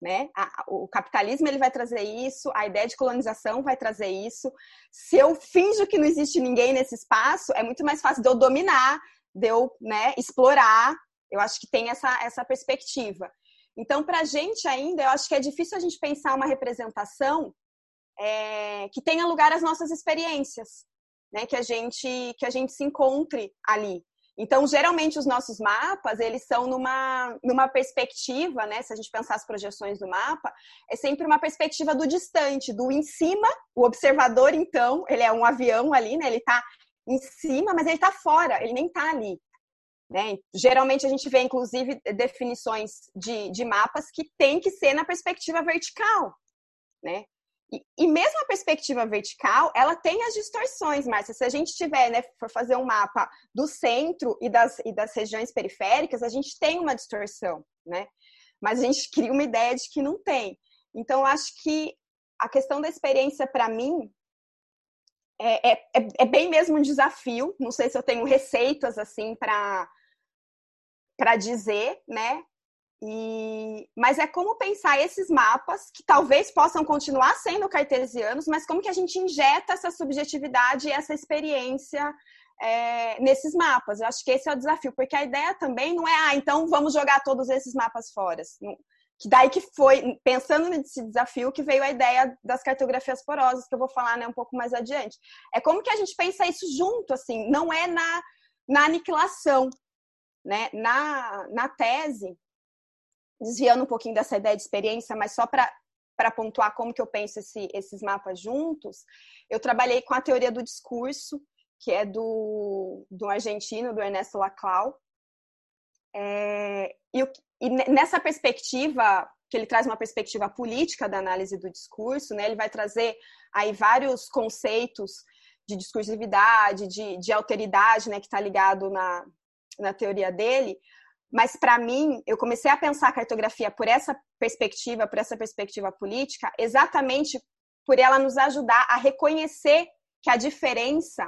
Né? o capitalismo ele vai trazer isso, a ideia de colonização vai trazer isso. Se eu finjo que não existe ninguém nesse espaço, é muito mais fácil de eu dominar, de eu né, explorar. Eu acho que tem essa, essa perspectiva. Então, para a gente ainda, eu acho que é difícil a gente pensar uma representação é, que tenha lugar às nossas experiências, né? Que a gente que a gente se encontre ali. Então, geralmente, os nossos mapas, eles são numa, numa perspectiva, né? Se a gente pensar as projeções do mapa, é sempre uma perspectiva do distante, do em cima. O observador, então, ele é um avião ali, né? Ele está em cima, mas ele está fora, ele nem está ali. Né? Geralmente, a gente vê, inclusive, definições de, de mapas que tem que ser na perspectiva vertical, né? E, e, mesmo a perspectiva vertical, ela tem as distorções, Márcia. Se a gente tiver, né, for fazer um mapa do centro e das, e das regiões periféricas, a gente tem uma distorção, né? Mas a gente cria uma ideia de que não tem. Então, acho que a questão da experiência, para mim, é, é, é, é, bem mesmo um desafio. Não sei se eu tenho receitas, assim, para para dizer, né? E, mas é como pensar esses mapas que talvez possam continuar sendo cartesianos, mas como que a gente injeta essa subjetividade e essa experiência é, nesses mapas. Eu acho que esse é o desafio, porque a ideia também não é, ah, então vamos jogar todos esses mapas fora. Que daí que foi, pensando nesse desafio, que veio a ideia das cartografias porosas, que eu vou falar né, um pouco mais adiante. É como que a gente pensa isso junto, assim, não é na, na aniquilação. Né? Na, na tese, desviando um pouquinho dessa ideia de experiência, mas só para para pontuar como que eu penso esse, esses mapas juntos, eu trabalhei com a teoria do discurso, que é do, do argentino, do Ernesto Laclau. É, e, e, nessa perspectiva, que ele traz uma perspectiva política da análise do discurso, né, ele vai trazer aí vários conceitos de discursividade, de, de alteridade, né, que está ligado na, na teoria dele, mas para mim, eu comecei a pensar a cartografia por essa perspectiva, por essa perspectiva política, exatamente por ela nos ajudar a reconhecer que a diferença,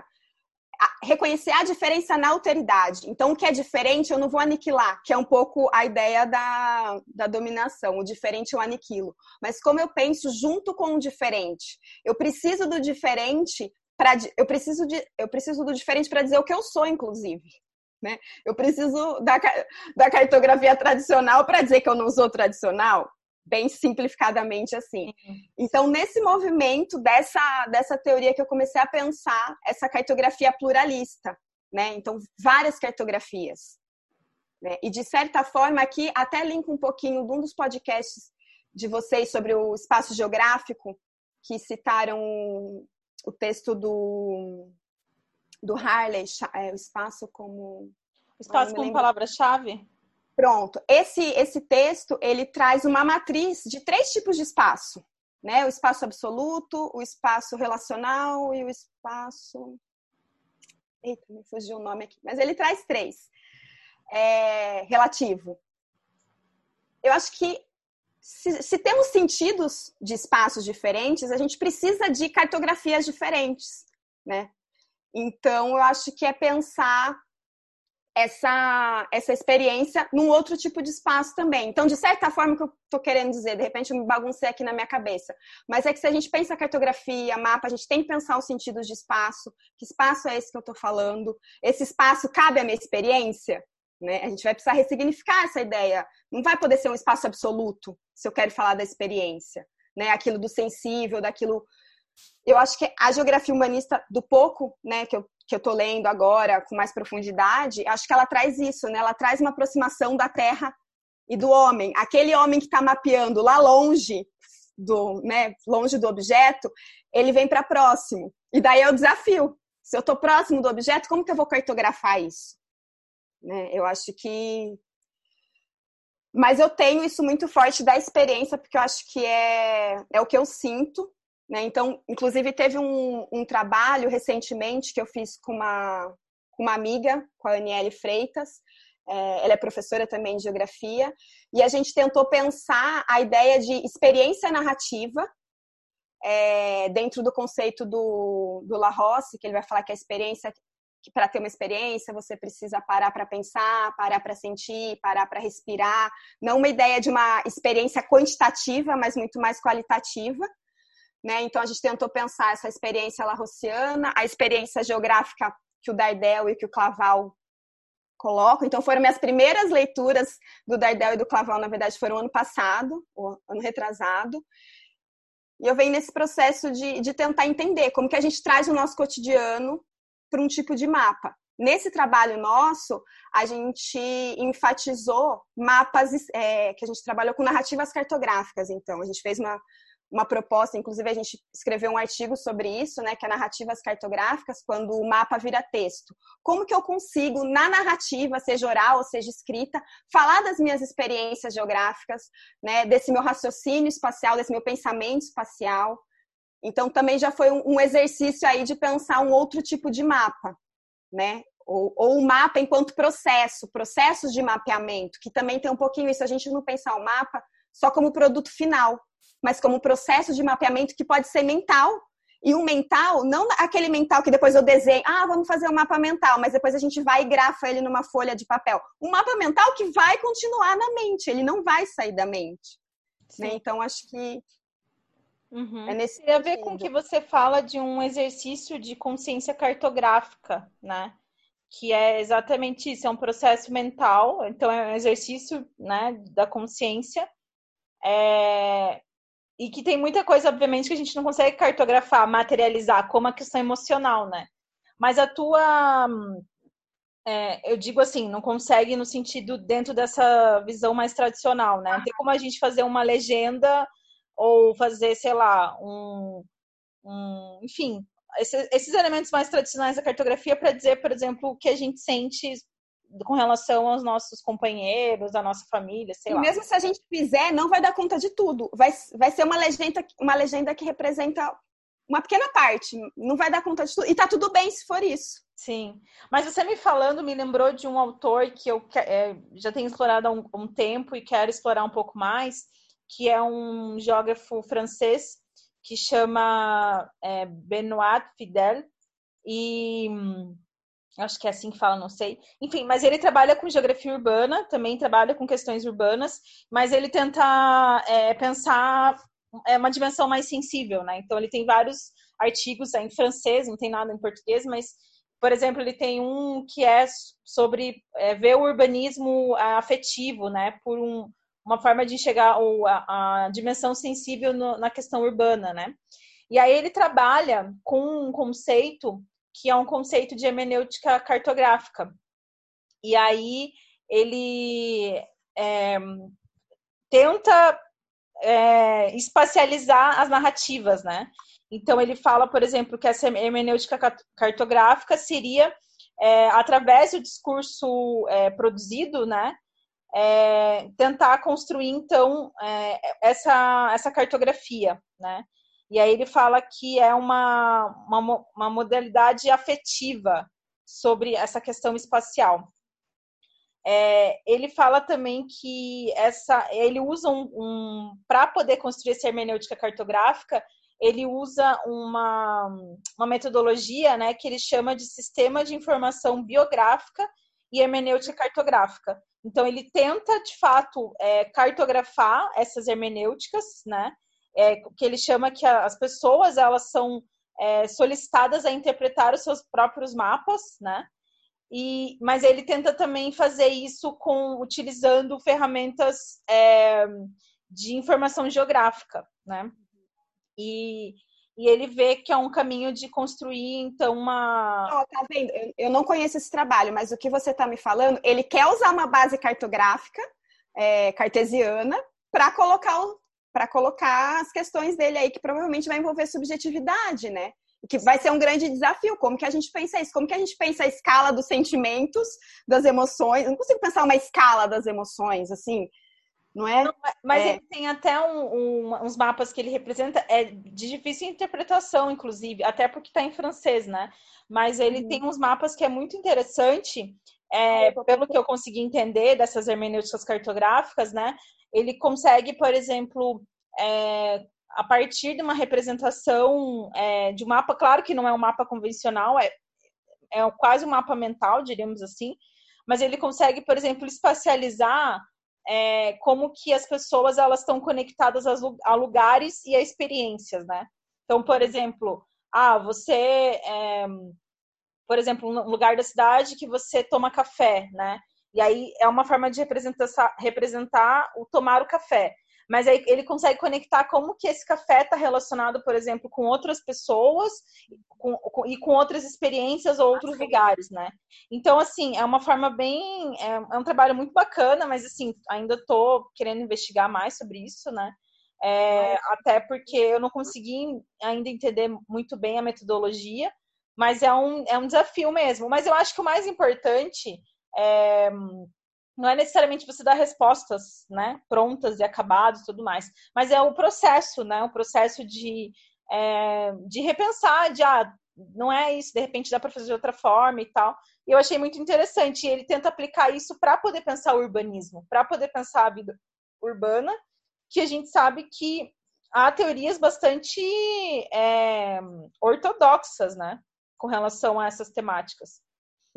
a reconhecer a diferença na alteridade. Então, o que é diferente eu não vou aniquilar, que é um pouco a ideia da, da dominação. O diferente eu aniquilo. Mas como eu penso junto com o diferente, eu preciso do diferente para eu preciso de eu preciso do diferente para dizer o que eu sou, inclusive. Né? Eu preciso da, da cartografia tradicional para dizer que eu não sou tradicional, bem simplificadamente assim. Então, nesse movimento dessa, dessa teoria que eu comecei a pensar, essa cartografia pluralista, né? Então, várias cartografias. Né? E, de certa forma, aqui até linko um pouquinho de um dos podcasts de vocês sobre o espaço geográfico, que citaram o texto do do Harley, é, o espaço como. Espaço como palavra-chave? Pronto. Esse, esse texto ele traz uma matriz de três tipos de espaço. Né? O espaço absoluto, o espaço relacional e o espaço. Eita, me fugiu o nome aqui. Mas ele traz três. É, relativo. Eu acho que se, se, temos sentidos de espaços diferentes, a gente precisa de cartografias diferentes, né? Então, eu acho que é pensar essa, essa experiência num outro tipo de espaço também. Então, de certa forma, o que eu estou querendo dizer, de repente eu me baguncei aqui na minha cabeça, mas é que se a gente pensa cartografia, mapa, a gente tem que pensar os sentidos de espaço, que espaço é esse que eu estou falando, esse espaço cabe à minha experiência, né? A gente vai precisar ressignificar essa ideia, não vai poder ser um espaço absoluto, se eu quero falar da experiência, né? Aquilo do sensível, daquilo eu acho que a geografia humanista do pouco, né, que eu que eu estou lendo agora com mais profundidade, acho que ela traz isso, né? Ela traz uma aproximação da Terra e do homem. Aquele homem que está mapeando lá longe do, né, longe do objeto, ele vem para próximo. E daí é o desafio. Se eu estou próximo do objeto, como que eu vou cartografar isso? Né? Eu acho que mas eu tenho isso muito forte da experiência, porque eu acho que é, é o que eu sinto, né? Então, inclusive, teve um, um, trabalho recentemente que eu fiz com uma, com uma amiga, com a Aniele Freitas. É, ela é professora também de geografia. E a gente tentou pensar a ideia de experiência narrativa é, dentro do conceito do, do La Rossi, que ele vai falar que a experiência que para ter uma experiência você precisa parar para pensar, parar para sentir, parar para respirar. Não uma ideia de uma experiência quantitativa, mas muito mais qualitativa. Né? Então, a gente tentou pensar essa experiência larrossiana, a experiência geográfica que o Dardel e que o Claval colocam. Então, foram minhas primeiras leituras do Dardel e do Claval, na verdade, foram ano passado, ano retrasado. E eu venho nesse processo de, de tentar entender como que a gente traz o nosso cotidiano para um tipo de mapa. Nesse trabalho nosso, a gente enfatizou mapas é, que a gente trabalhou com narrativas cartográficas. Então, a gente fez uma, uma proposta, inclusive a gente escreveu um artigo sobre isso, né, que é narrativas cartográficas, quando o mapa vira texto. Como que eu consigo, na narrativa, seja oral ou seja escrita, falar das minhas experiências geográficas, né, desse meu raciocínio espacial, desse meu pensamento espacial. Então, também já foi um, exercício aí de pensar um outro tipo de mapa, né, ou, ou o mapa enquanto processo, processos de mapeamento, que também tem um pouquinho isso, a gente não pensar o mapa só como produto final, mas como processo de mapeamento que pode ser mental. E um mental, não aquele mental que depois eu desenho, ah, vamos fazer um mapa mental, mas depois a gente vai e grafa ele numa folha de papel. Um mapa mental que vai continuar na mente, ele não vai sair da mente. Né? Então, acho que Uhum. É nesse Tem a ver com que você fala de um exercício de consciência cartográfica, né? Que é exatamente isso, é um processo mental, então é um exercício né, da consciência é, e que tem muita coisa, obviamente, que a gente não consegue cartografar, materializar, como a questão emocional, né? Mas a tua. É, eu digo assim, não consegue no sentido dentro dessa visão mais tradicional, né? Tem como a gente fazer uma legenda ou fazer, sei lá, um. um enfim, esses, esses elementos mais tradicionais da cartografia para dizer, por exemplo, o que a gente sente com relação aos nossos companheiros, à nossa família, sei e lá. mesmo se a gente fizer, não vai dar conta de tudo. Vai, vai ser uma legenda, uma legenda que representa uma pequena parte, não vai dar conta de tudo. E tá tudo bem se for isso. Sim. Mas você me falando me lembrou de um autor que eu é, já tenho explorado há um, um, tempo e quero explorar um pouco mais, que é um geógrafo francês que chama é, Benoit Fidel. E acho que é assim que fala, não sei. Enfim, mas ele trabalha com geografia urbana, também trabalha com questões urbanas, mas ele tenta é, pensar é uma dimensão mais sensível, né? Então ele tem vários artigos em francês, não tem nada em português, mas por exemplo, ele tem um que é sobre é, ver o urbanismo afetivo, né? Por um, uma forma de enxergar o, a, a dimensão sensível no, na questão urbana, né? E aí ele trabalha com um conceito que é um conceito de hermenêutica cartográfica. E aí ele é, tenta é, espacializar as narrativas, né? Então ele fala, por exemplo, que essa hermenêutica cartográfica seria é, através do discurso é, produzido, né? É, tentar construir então é, essa essa cartografia, né? E aí ele fala que é uma, uma, uma modalidade afetiva sobre essa questão espacial. É, ele fala também que essa, ele usa um, um para poder construir essa hermenêutica cartográfica, ele usa uma, uma metodologia, né, que ele chama de sistema de informação biográfica e hermenêutica cartográfica. Então, ele tenta, de fato, é, cartografar essas hermenêuticas, né? É, que ele chama que as pessoas elas são é, solicitadas a interpretar os seus próprios mapas, né? E, mas ele tenta também fazer isso com utilizando ferramentas é, de informação geográfica, né? E, e ele vê que é um caminho de construir, então, uma. Oh, tá vendo? Eu, eu não conheço esse trabalho, mas o que você está me falando, ele quer usar uma base cartográfica é, cartesiana para colocar para colocar as questões dele aí, que provavelmente vai envolver subjetividade, né? Que vai ser um grande desafio. Como que a gente pensa isso? Como que a gente pensa a escala dos sentimentos, das emoções? Eu não consigo pensar uma escala das emoções, assim não é? Não, mas é. ele tem até um, um, uns mapas que ele representa, é de difícil interpretação, inclusive, até porque está em francês, né? Mas ele uhum. tem uns mapas que é muito interessante, é, ah, pelo que eu consegui entender dessas hermenêuticas cartográficas, né? Ele consegue, por exemplo, é, a partir de uma representação é, de um mapa, claro que não é um mapa convencional, é, é quase um mapa mental, diríamos assim, mas ele consegue, por exemplo, espacializar é, como que as pessoas elas estão conectadas a lugares e a experiências, né? Então, por exemplo, ah, você, é, por exemplo, um lugar da cidade que você toma café, né? E aí é uma forma de representar, representar o tomar o café mas aí ele consegue conectar como que esse café está relacionado, por exemplo, com outras pessoas com, com, e com outras experiências ou outros lugares, né? Então, assim, é uma forma bem... É, é um trabalho muito bacana, mas, assim, ainda estou querendo investigar mais sobre isso, né? É, até porque eu não consegui ainda entender muito bem a metodologia, mas é um, é um desafio mesmo. Mas eu acho que o mais importante é, não é necessariamente você dar respostas, né, prontas e acabadas e tudo mais, mas é o processo, né, o processo de, é, de repensar, de, ah, não é isso, de repente dá para fazer de outra forma e tal. E eu achei muito interessante. Ele tenta aplicar isso para poder pensar o urbanismo, para poder pensar a vida urbana, que a gente sabe que há teorias bastante é, ortodoxas, né, com relação a essas temáticas.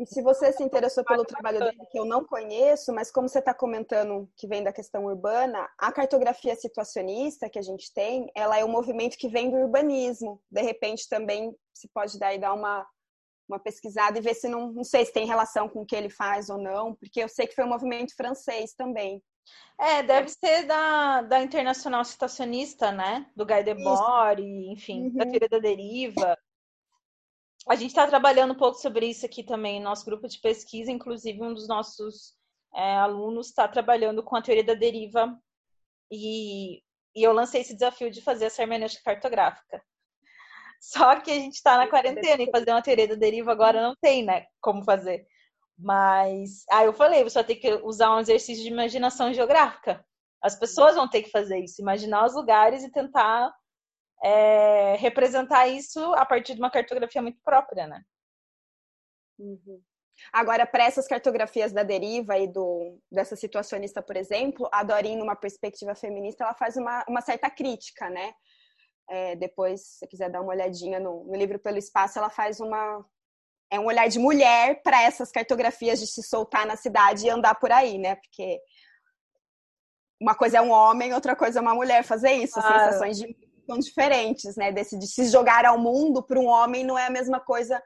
E se você se interessou pelo trabalho dele, que eu não conheço, mas como você está comentando que vem da questão urbana, a cartografia situacionista que a gente tem, ela é um movimento que vem do urbanismo. De repente também se pode dar e dar uma, uma pesquisada e ver se não, não sei se tem relação com o que ele faz ou não, porque eu sei que foi um movimento francês também. É, deve ser da, da Internacional Citacionista, né? Do Guy Debord, enfim, uhum. da teoria da deriva a gente está trabalhando um pouco sobre isso aqui também no nosso grupo de pesquisa, inclusive um dos nossos é, alunos está trabalhando com a teoria da deriva e, e eu lancei esse desafio de fazer essa hermenêutica cartográfica. Só que a gente está na quarentena e fazer uma teoria da deriva agora não tem, né? Como fazer. Mas, aí ah, eu falei, você vai ter que usar um exercício de imaginação geográfica. As pessoas vão ter que fazer isso, imaginar os lugares e tentar é, representar isso a partir de uma cartografia muito própria, né? Uhum. Agora, para essas cartografias da deriva e do, dessa situacionista, por exemplo, a Dorin, numa perspectiva feminista, ela faz uma, uma certa crítica, né? É, depois, se você quiser dar uma olhadinha no, no livro Pelo Espaço, ela faz uma, é um olhar de mulher para essas cartografias de se soltar na cidade e andar por aí, né? Porque uma coisa é um homem, outra coisa é uma mulher fazer isso, claro. sensações de são diferentes, né? Desse de se jogar ao mundo para um homem não é a mesma coisa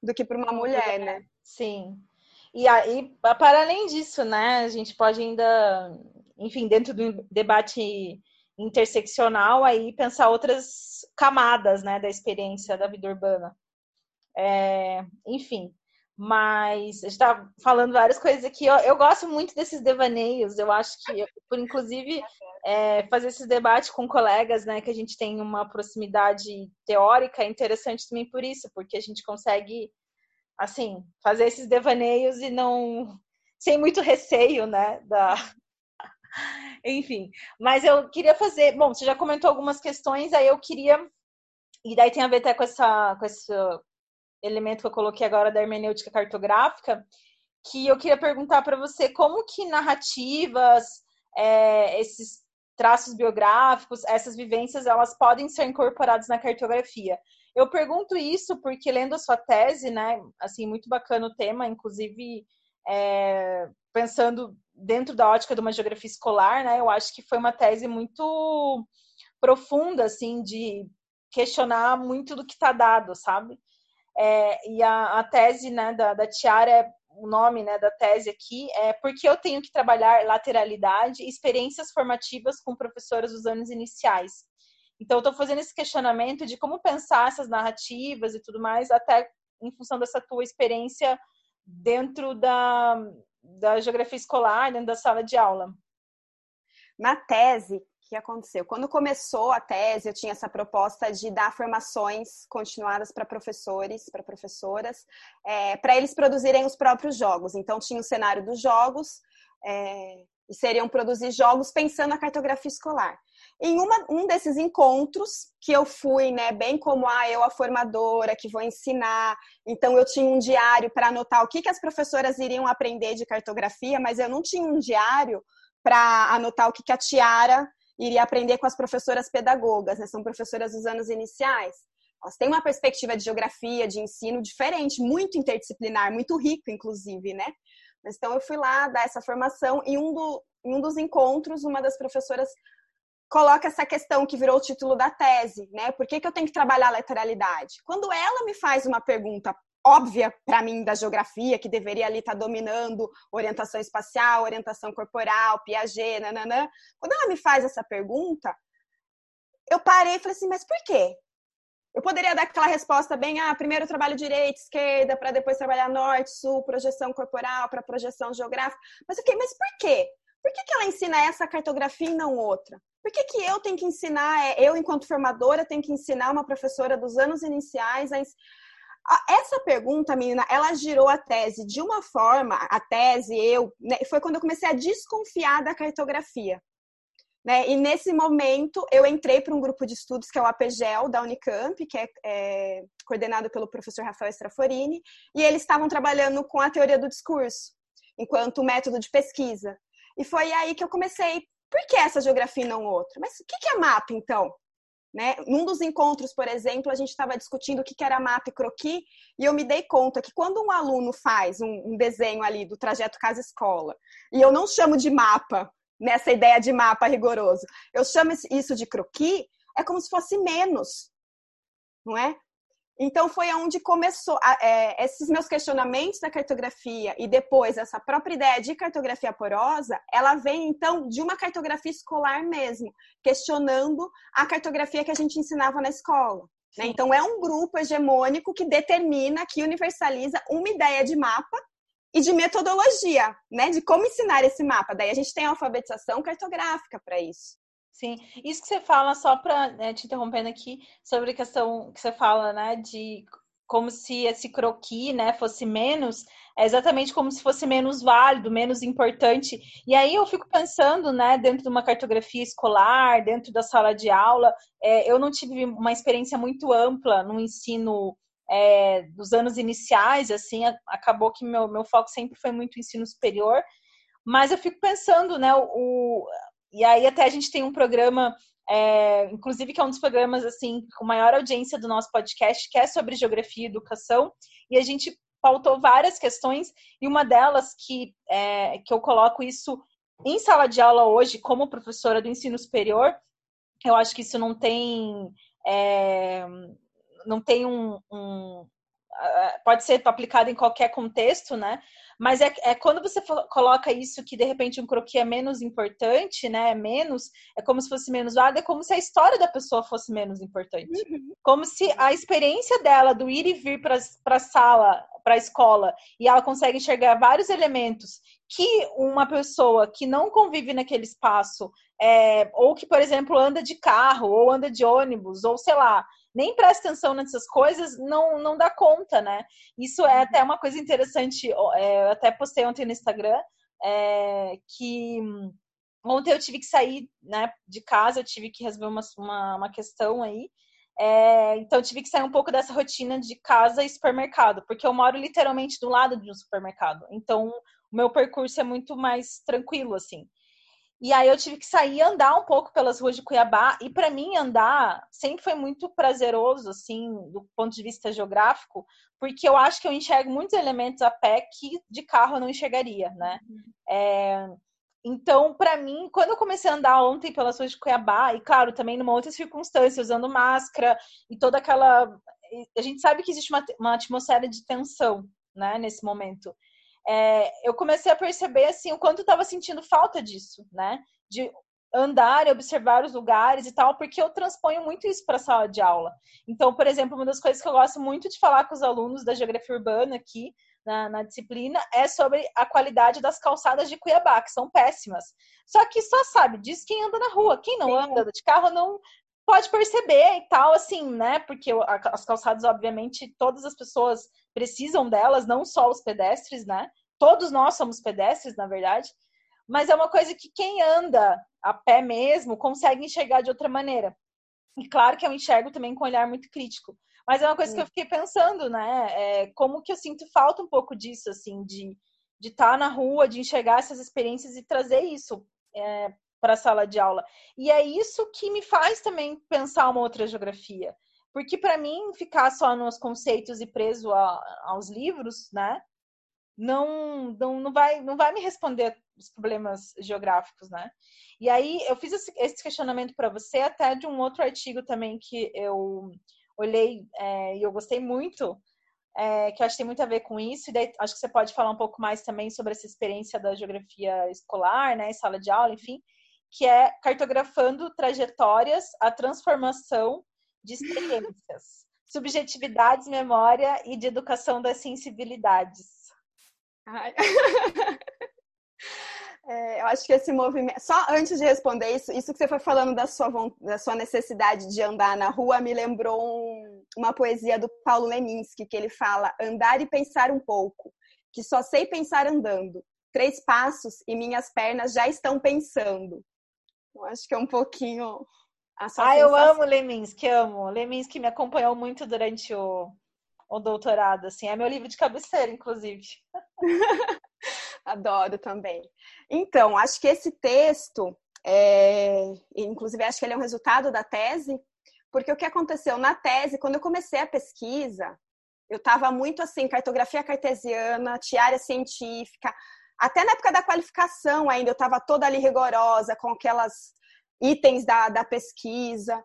do que para uma mulher, né? Sim. E aí, para além disso, né, a gente pode ainda, enfim, dentro do debate interseccional, aí pensar outras camadas, né, da experiência da vida urbana. É, enfim, mas a gente está falando várias coisas aqui. Eu, eu, gosto muito desses devaneios. Eu acho que, por inclusive, é, fazer esses debates com colegas, né, que a gente tem uma proximidade teórica, é interessante também por isso, porque a gente consegue, assim, fazer esses devaneios e não sem muito receio, né, da enfim. Mas eu queria fazer, bom, você já comentou algumas questões, aí eu queria e daí tem a ver até com essa com esse elemento que eu coloquei agora da hermenêutica cartográfica, que eu queria perguntar para você como que narrativas, é, esses traços biográficos, essas vivências, elas podem ser incorporadas na cartografia. Eu pergunto isso porque lendo a sua tese, né, assim, muito bacana o tema, inclusive é, pensando dentro da ótica de uma geografia escolar, né? Eu acho que foi uma tese muito profunda, assim, de questionar muito do que está dado, sabe? É, e a, a, tese né, da, da Tiara, é, o nome né, da tese aqui é porque eu tenho que trabalhar lateralidade e experiências formativas com professoras dos anos iniciais. Então, eu estou fazendo esse questionamento de como pensar essas narrativas e tudo mais, até em função dessa tua experiência dentro da, da geografia escolar, dentro da sala de aula. Na tese, que aconteceu? Quando começou a tese, eu tinha essa proposta de dar formações continuadas para professores, para professoras, é, para eles produzirem os próprios jogos. Então, tinha o cenário dos jogos, é, e seriam produzir jogos pensando na cartografia escolar. Em uma, um desses encontros que eu fui, né, bem como ah, eu a formadora que vou ensinar, então eu tinha um diário para anotar o que, que as professoras iriam aprender de cartografia, mas eu não tinha um diário para anotar o que, que a Tiara iria aprender com as professoras pedagogas, né? São professoras dos anos iniciais. Elas têm uma perspectiva de geografia, de ensino diferente, muito interdisciplinar, muito rico, inclusive, né? Então eu fui lá dar essa formação e um, do, em um dos encontros, uma das professoras coloca essa questão que virou o título da tese, né? Por que, que eu tenho que trabalhar a lateralidade? Quando ela me faz uma pergunta óbvia para mim da geografia, que deveria ali estar tá dominando orientação espacial, orientação corporal, Piaget, nananã. Quando ela me faz essa pergunta, eu parei e falei assim, mas por quê? Eu poderia dar aquela resposta bem, ah, primeiro trabalho direita, esquerda, para depois trabalhar norte, sul, projeção corporal, para projeção geográfica. Mas ok, mas por quê? Por que, que ela ensina essa cartografia e não outra? Por que, que eu tenho que ensinar, é, eu enquanto formadora, tenho que ensinar uma professora dos anos iniciais a essa pergunta, menina, ela girou a tese de uma forma, a tese, eu, né, foi quando eu comecei a desconfiar da cartografia. Né? E nesse momento eu entrei para um grupo de estudos que é o APGEL da Unicamp, que é, é coordenado pelo professor Rafael Straforini, e eles estavam trabalhando com a teoria do discurso, enquanto método de pesquisa. E foi aí que eu comecei, por que essa geografia e não outra? Mas o que é mapa, então? Né? Num dos encontros, por exemplo, a gente estava discutindo o que era mapa e croquis, e eu me dei conta que quando um aluno faz um, desenho ali do trajeto casa-escola, e eu não chamo de mapa, nessa ideia de mapa rigoroso, eu chamo isso de croquis, é como se fosse menos, não é? Então foi aonde começou é, esses meus questionamentos da cartografia e depois essa própria ideia de cartografia porosa, ela vem então de uma cartografia escolar mesmo, questionando a cartografia que a gente ensinava na escola. Né? Então é um grupo hegemônico que determina, que universaliza uma ideia de mapa e de metodologia, né? De como ensinar esse mapa. Daí a gente tem a alfabetização cartográfica para isso. Sim, isso que você fala, só para né, te interrompendo aqui, sobre a questão que você fala, né, de como se esse croqui, né, fosse menos, é exatamente como se fosse menos válido, menos importante. E aí eu fico pensando, né, dentro de uma cartografia escolar, dentro da sala de aula, é, eu não tive uma experiência muito ampla no ensino é, dos anos iniciais, assim, acabou que meu, meu foco sempre foi muito ensino superior, mas eu fico pensando, né, o, e aí até a gente tem um programa, é, inclusive que é um dos programas assim com maior audiência do nosso podcast, que é sobre geografia e educação, e a gente pautou várias questões, e uma delas que, é, que eu coloco isso em sala de aula hoje, como professora do ensino superior, eu acho que isso não tem. É, não tem um, um, pode ser aplicado em qualquer contexto, né? Mas é, é quando você coloca isso que de repente um croquis é menos importante, né? Menos, é como se fosse menos válido, é como se a história da pessoa fosse menos importante. Uhum. Como se a experiência dela do ir e vir para a sala, para a escola, e ela consegue enxergar vários elementos que uma pessoa que não convive naquele espaço, é, ou que, por exemplo, anda de carro, ou anda de ônibus, ou sei lá, nem presta atenção nessas coisas, não, não dá conta, né? Isso é até uma coisa interessante, é, eu até postei ontem no Instagram, é, que ontem eu tive que sair né, de casa, eu tive que resolver uma, uma, uma questão aí, é, então eu tive que sair um pouco dessa rotina de casa e supermercado, porque eu moro literalmente do lado de um supermercado. Então o meu percurso é muito mais tranquilo, assim. E aí eu tive que sair e andar um pouco pelas ruas de Cuiabá. E para mim andar sempre foi muito prazeroso, assim, do ponto de vista geográfico, porque eu acho que eu enxergo muitos elementos a pé que de carro eu não enxergaria, né? Uhum. É... Então, para mim, quando eu comecei a andar ontem pelas ruas de Cuiabá, e claro, também numa outra circunstância, usando máscara e toda aquela. A gente sabe que existe uma, uma atmosfera de tensão, né, nesse momento é, eu comecei a perceber assim o quanto eu estava sentindo falta disso, né? De andar e observar os lugares e tal, porque eu transponho muito isso para a sala de aula. Então, por exemplo, uma das coisas que eu gosto muito de falar com os alunos da geografia urbana aqui na, na disciplina é sobre a qualidade das calçadas de Cuiabá, que são péssimas. Só que só sabe disso quem anda na rua. Quem não Sim. anda de carro não pode perceber e tal, assim, né? Porque as calçadas, obviamente, todas as pessoas precisam delas, não só os pedestres, né? Todos nós somos pedestres, na verdade, mas é uma coisa que quem anda a pé mesmo consegue enxergar de outra maneira. E claro que eu enxergo também com um olhar muito crítico. Mas é uma coisa que eu fiquei pensando, né? É, como que eu sinto falta um pouco disso, assim, de de estar tá na rua, de enxergar essas experiências e trazer isso é, para a sala de aula. E é isso que me faz também pensar uma outra geografia. Porque para mim, ficar só nos conceitos e preso a, aos livros, né? Não, não, não, vai, não vai me responder os problemas geográficos, né? E aí eu fiz esse questionamento para você até de um outro artigo também que eu olhei é, e eu gostei muito, é, que eu acho que tem muito a ver com isso, e daí acho que você pode falar um pouco mais também sobre essa experiência da geografia escolar, né, sala de aula, enfim, que é cartografando trajetórias, a transformação de experiências, subjetividades, memória e de educação das sensibilidades. É, eu acho que esse movimento. Só antes de responder isso, isso que você foi falando da sua, da sua necessidade de andar na rua me lembrou um, uma poesia do Paulo Leminski, que ele fala: andar e pensar um pouco, que só sei pensar andando. Três passos e minhas pernas já estão pensando. Eu acho que é um pouquinho. Ah, sensação. eu amo Leminski, amo. Leminski me acompanhou muito durante o, o doutorado, assim, é meu livro de cabeceira, inclusive. Adoro também. Então, acho que esse texto, é... inclusive acho que ele é um resultado da tese, porque o que aconteceu na tese, quando eu comecei a pesquisa, eu estava muito assim, cartografia cartesiana, tiara científica, até na época da qualificação ainda, eu estava toda ali rigorosa, com aquelas itens da, da pesquisa.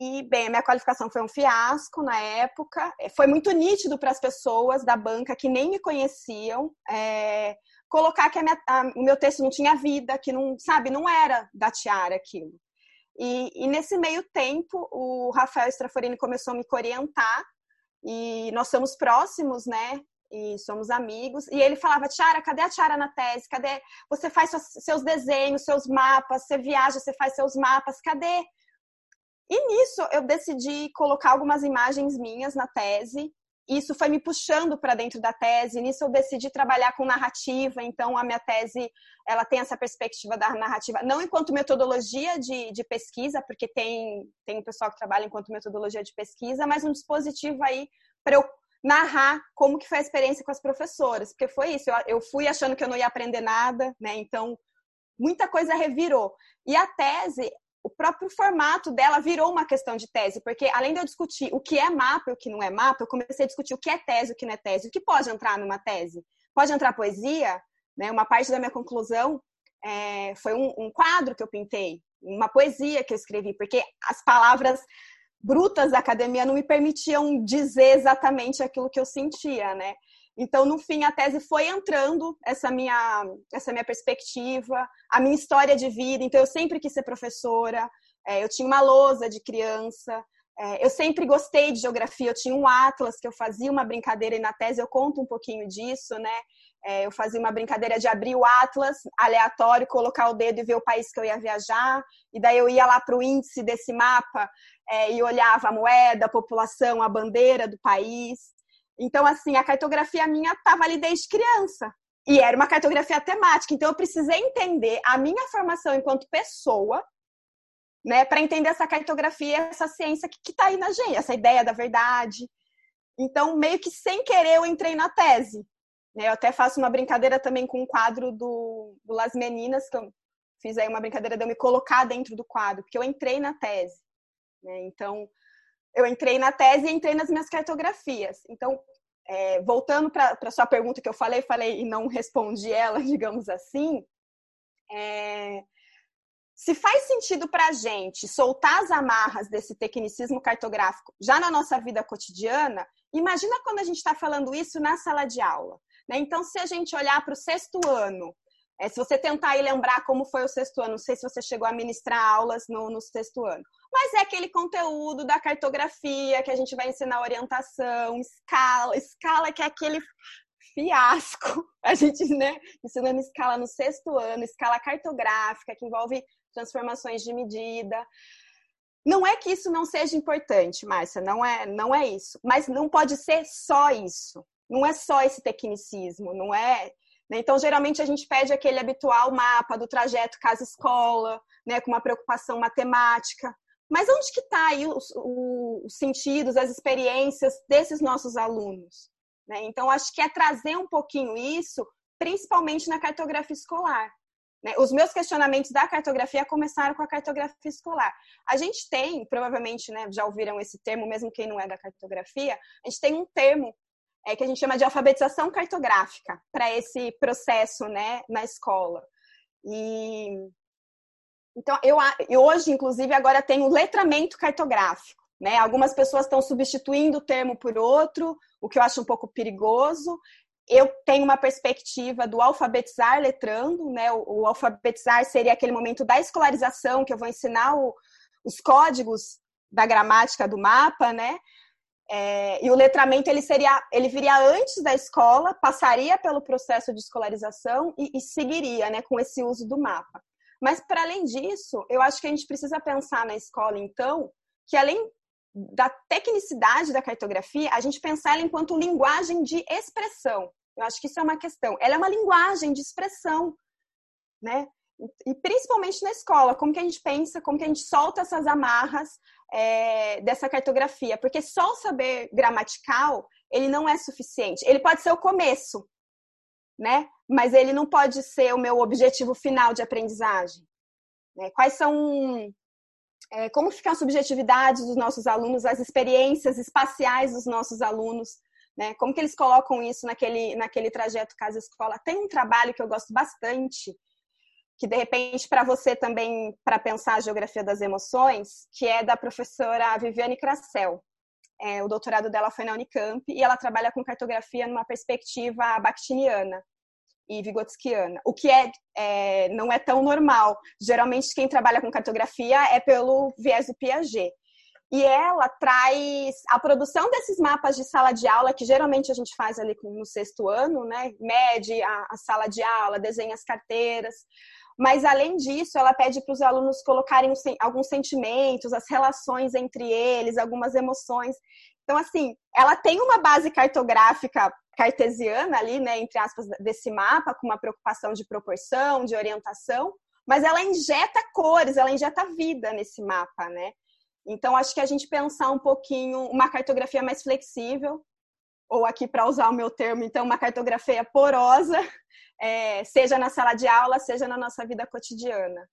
E, bem, a minha qualificação foi um fiasco na época. Foi muito nítido para as pessoas da banca que nem me conheciam é, colocar que a minha, a, o meu texto não tinha vida, que não, sabe, não era da Tiara aquilo. E, e nesse meio tempo, o Rafael Straforini começou a me orientar e nós somos próximos, né? E somos amigos. E ele falava: Tiara, cadê a Tiara na tese? Cadê? Você faz seus desenhos, seus mapas, você viaja, você faz seus mapas, cadê? E nisso eu decidi colocar algumas imagens minhas na tese. Isso foi me puxando para dentro da tese. Nisso eu decidi trabalhar com narrativa. Então a minha tese ela tem essa perspectiva da narrativa, não enquanto metodologia de, de pesquisa, porque tem tem um pessoal que trabalha enquanto metodologia de pesquisa, mas um dispositivo aí para eu narrar como que foi a experiência com as professoras, porque foi isso, eu, fui achando que eu não ia aprender nada, né? Então, muita coisa revirou. E a tese, o próprio formato dela virou uma questão de tese, porque além de eu discutir o que é mapa e o que não é mapa, eu comecei a discutir o que é tese o que não é tese, o que pode entrar numa tese. Pode entrar poesia, né? Uma parte da minha conclusão é, foi um, um quadro que eu pintei, uma poesia que eu escrevi, porque as palavras brutas da academia não me permitiam dizer exatamente aquilo que eu sentia, né? Então, no fim, a tese foi entrando essa minha essa minha perspectiva, a minha história de vida. Então, eu sempre quis ser professora. É, eu tinha uma lousa de criança. É, eu sempre gostei de geografia. Eu tinha um atlas que eu fazia uma brincadeira e na tese eu conto um pouquinho disso, né? É, eu fazia uma brincadeira de abrir o atlas aleatório, colocar o dedo e ver o país que eu ia viajar. E daí eu ia lá para o índice desse mapa é, e olhava a moeda, a população, a bandeira do país. Então, assim, a cartografia minha estava ali desde criança. E era uma cartografia temática. Então, eu precisei entender a minha formação enquanto pessoa, né, para entender essa cartografia, essa ciência que está aí na gente, essa ideia da verdade. Então, meio que sem querer, eu entrei na tese. Né? Eu até faço uma brincadeira também com um quadro do, do Las Meninas, que eu fiz aí uma brincadeira de eu me colocar dentro do quadro, porque eu entrei na tese. Né? Então, eu entrei na tese e entrei nas minhas cartografias. Então, é, voltando para a sua pergunta que eu falei, falei e não respondi ela, digamos assim, é, se faz sentido para a gente soltar as amarras desse tecnicismo cartográfico já na nossa vida cotidiana, imagina quando a gente está falando isso na sala de aula. Né? Então, se a gente olhar para o sexto ano, é, se você tentar aí lembrar como foi o sexto ano, não sei se você chegou a ministrar aulas no, no sexto ano, mas é aquele conteúdo da cartografia que a gente vai ensinar orientação, escala, escala que é aquele fiasco. A gente, né, ensinando escala no sexto ano, escala cartográfica, que envolve transformações de medida. Não é que isso não seja importante, Márcia, não é, não é isso. Mas não pode ser só isso. Não é só esse tecnicismo, não é. Né? Então, geralmente, a gente pede aquele habitual mapa do trajeto casa-escola, né, com uma preocupação matemática. Mas onde que está aí os, os, sentidos, as experiências desses nossos alunos? Né? Então, acho que é trazer um pouquinho isso, principalmente na cartografia escolar. Né? Os meus questionamentos da cartografia começaram com a cartografia escolar. A gente tem, provavelmente, né, já ouviram esse termo, mesmo quem não é da cartografia, a gente tem um termo é, que a gente chama de alfabetização cartográfica para esse processo né, na escola. E então eu, hoje, inclusive, agora tenho letramento cartográfico. Né? Algumas pessoas estão substituindo o termo por outro, o que eu acho um pouco perigoso eu tenho uma perspectiva do alfabetizar letrando, né? O, o, alfabetizar seria aquele momento da escolarização, que eu vou ensinar o, os códigos da gramática do mapa, né? É, e o letramento ele seria, ele viria antes da escola, passaria pelo processo de escolarização e, e seguiria, né, com esse uso do mapa. Mas para além disso, eu acho que a gente precisa pensar na escola, então, que além da tecnicidade da cartografia, a gente pensar ela enquanto linguagem de expressão. Eu acho que isso é uma questão. Ela é uma linguagem de expressão, né? E principalmente na escola, como que a gente pensa, como que a gente solta essas amarras é, dessa cartografia, porque só o saber gramatical ele não é suficiente. Ele pode ser o começo, né? Mas ele não pode ser o meu objetivo final de aprendizagem. Né? Quais são é, como ficam as subjetividades dos nossos alunos, as experiências espaciais dos nossos alunos, né? Como que eles colocam isso naquele, naquele trajeto casa-escola? Tem um trabalho que eu gosto bastante, que de repente para você também, para pensar a geografia das emoções, que é da professora Viviane Cracel. É, o doutorado dela foi na Unicamp e ela trabalha com cartografia numa perspectiva bakhtiniana e vigotskiana, o que é, é, não é tão normal. Geralmente quem trabalha com cartografia é pelo viés do Piaget e ela traz a produção desses mapas de sala de aula, que geralmente a gente faz ali no sexto ano, né? Mede a, a sala de aula, desenha as carteiras. Mas, além disso, ela pede para os alunos colocarem alguns sentimentos, as relações entre eles, algumas emoções. Então, assim, ela tem uma base cartográfica cartesiana ali, né, entre aspas, desse mapa, com uma preocupação de proporção, de orientação, mas ela injeta cores, ela injeta vida nesse mapa, né? Então, acho que a gente pensar um pouquinho uma cartografia mais flexível, ou aqui para usar o meu termo, então, uma cartografia porosa, é, seja na sala de aula, seja na nossa vida cotidiana.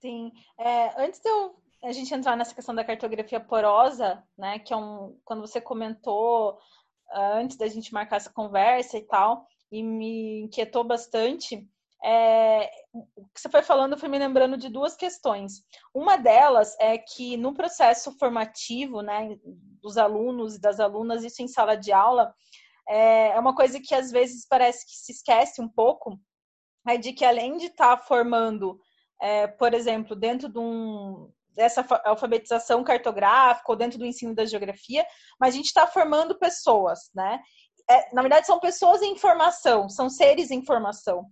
Sim. É, antes de eu, a gente entrar nessa questão da cartografia porosa, né, que é um, quando você comentou uh, antes da gente marcar essa conversa e tal, e me inquietou bastante, é, o que você foi falando foi me lembrando de duas questões. Uma delas é que no processo formativo, né, dos alunos e das alunas, isso em sala de aula, é, é uma coisa que às vezes parece que se esquece um pouco, é de que além de estar tá formando, é, por exemplo, dentro de um, dessa alfabetização cartográfica ou dentro do ensino da geografia, mas a gente está formando pessoas, né? É, na verdade, são pessoas em formação, são seres em formação.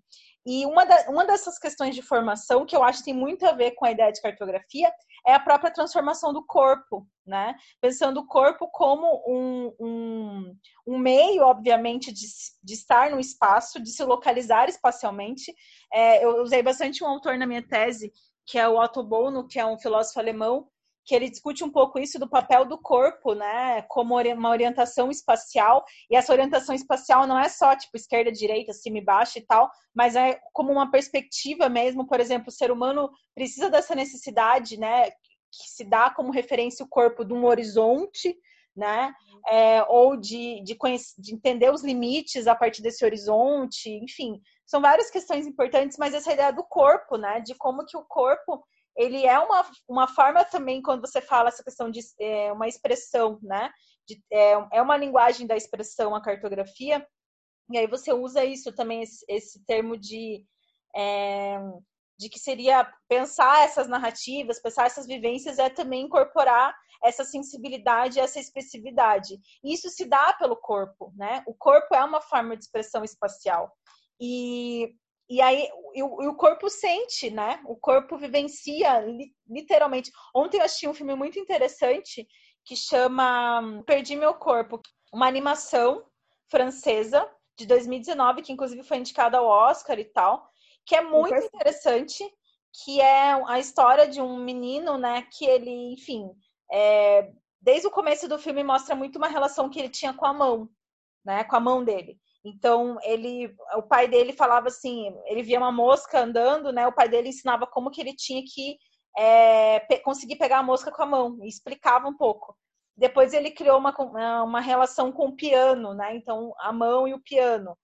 E uma, da, uma dessas questões de formação que eu acho que tem muito a ver com a ideia de cartografia é a própria transformação do corpo, né? Pensando o corpo como um, um, um meio, obviamente, de, de estar no espaço, de se localizar espacialmente. É, eu usei bastante um autor na minha tese, que é o Otto Bono, que é um filósofo alemão, que ele discute um pouco isso do papel do corpo, né, como uma orientação espacial, e essa orientação espacial não é só tipo esquerda, direita, cima e baixo e tal, mas é como uma perspectiva mesmo, por exemplo, o ser humano precisa dessa necessidade, né, que se dá como referência o corpo de um horizonte, né, é, ou de, de, conhecer, de entender os limites a partir desse horizonte, enfim, são várias questões importantes, mas essa ideia do corpo, né, de como que o corpo ele é uma, uma forma também, quando você fala essa questão de é, uma expressão, né? De, é, é uma linguagem da expressão, a cartografia, e aí você usa isso também, esse, esse termo de, é, de que seria pensar essas narrativas, pensar essas vivências, é também incorporar essa sensibilidade, essa expressividade. E isso se dá pelo corpo, né? O corpo é uma forma de expressão espacial. E e aí e o, e o, corpo sente, né? O corpo vivencia li, literalmente. Ontem eu assisti um filme muito interessante que chama Perdi Meu Corpo, uma animação francesa de 2019 que inclusive foi indicada ao Oscar e tal, que é muito interessante, que é a história de um menino, né? Que ele, enfim, é, desde o começo do filme mostra muito uma relação que ele tinha com a mão, né? Com a mão dele. Então, ele, o pai dele falava assim, ele via uma mosca andando, né? O pai dele ensinava como que ele tinha que é, pe conseguir pegar a mosca com a mão, e explicava um pouco. Depois ele criou uma, uma relação com o piano, né? Então, a mão e o piano.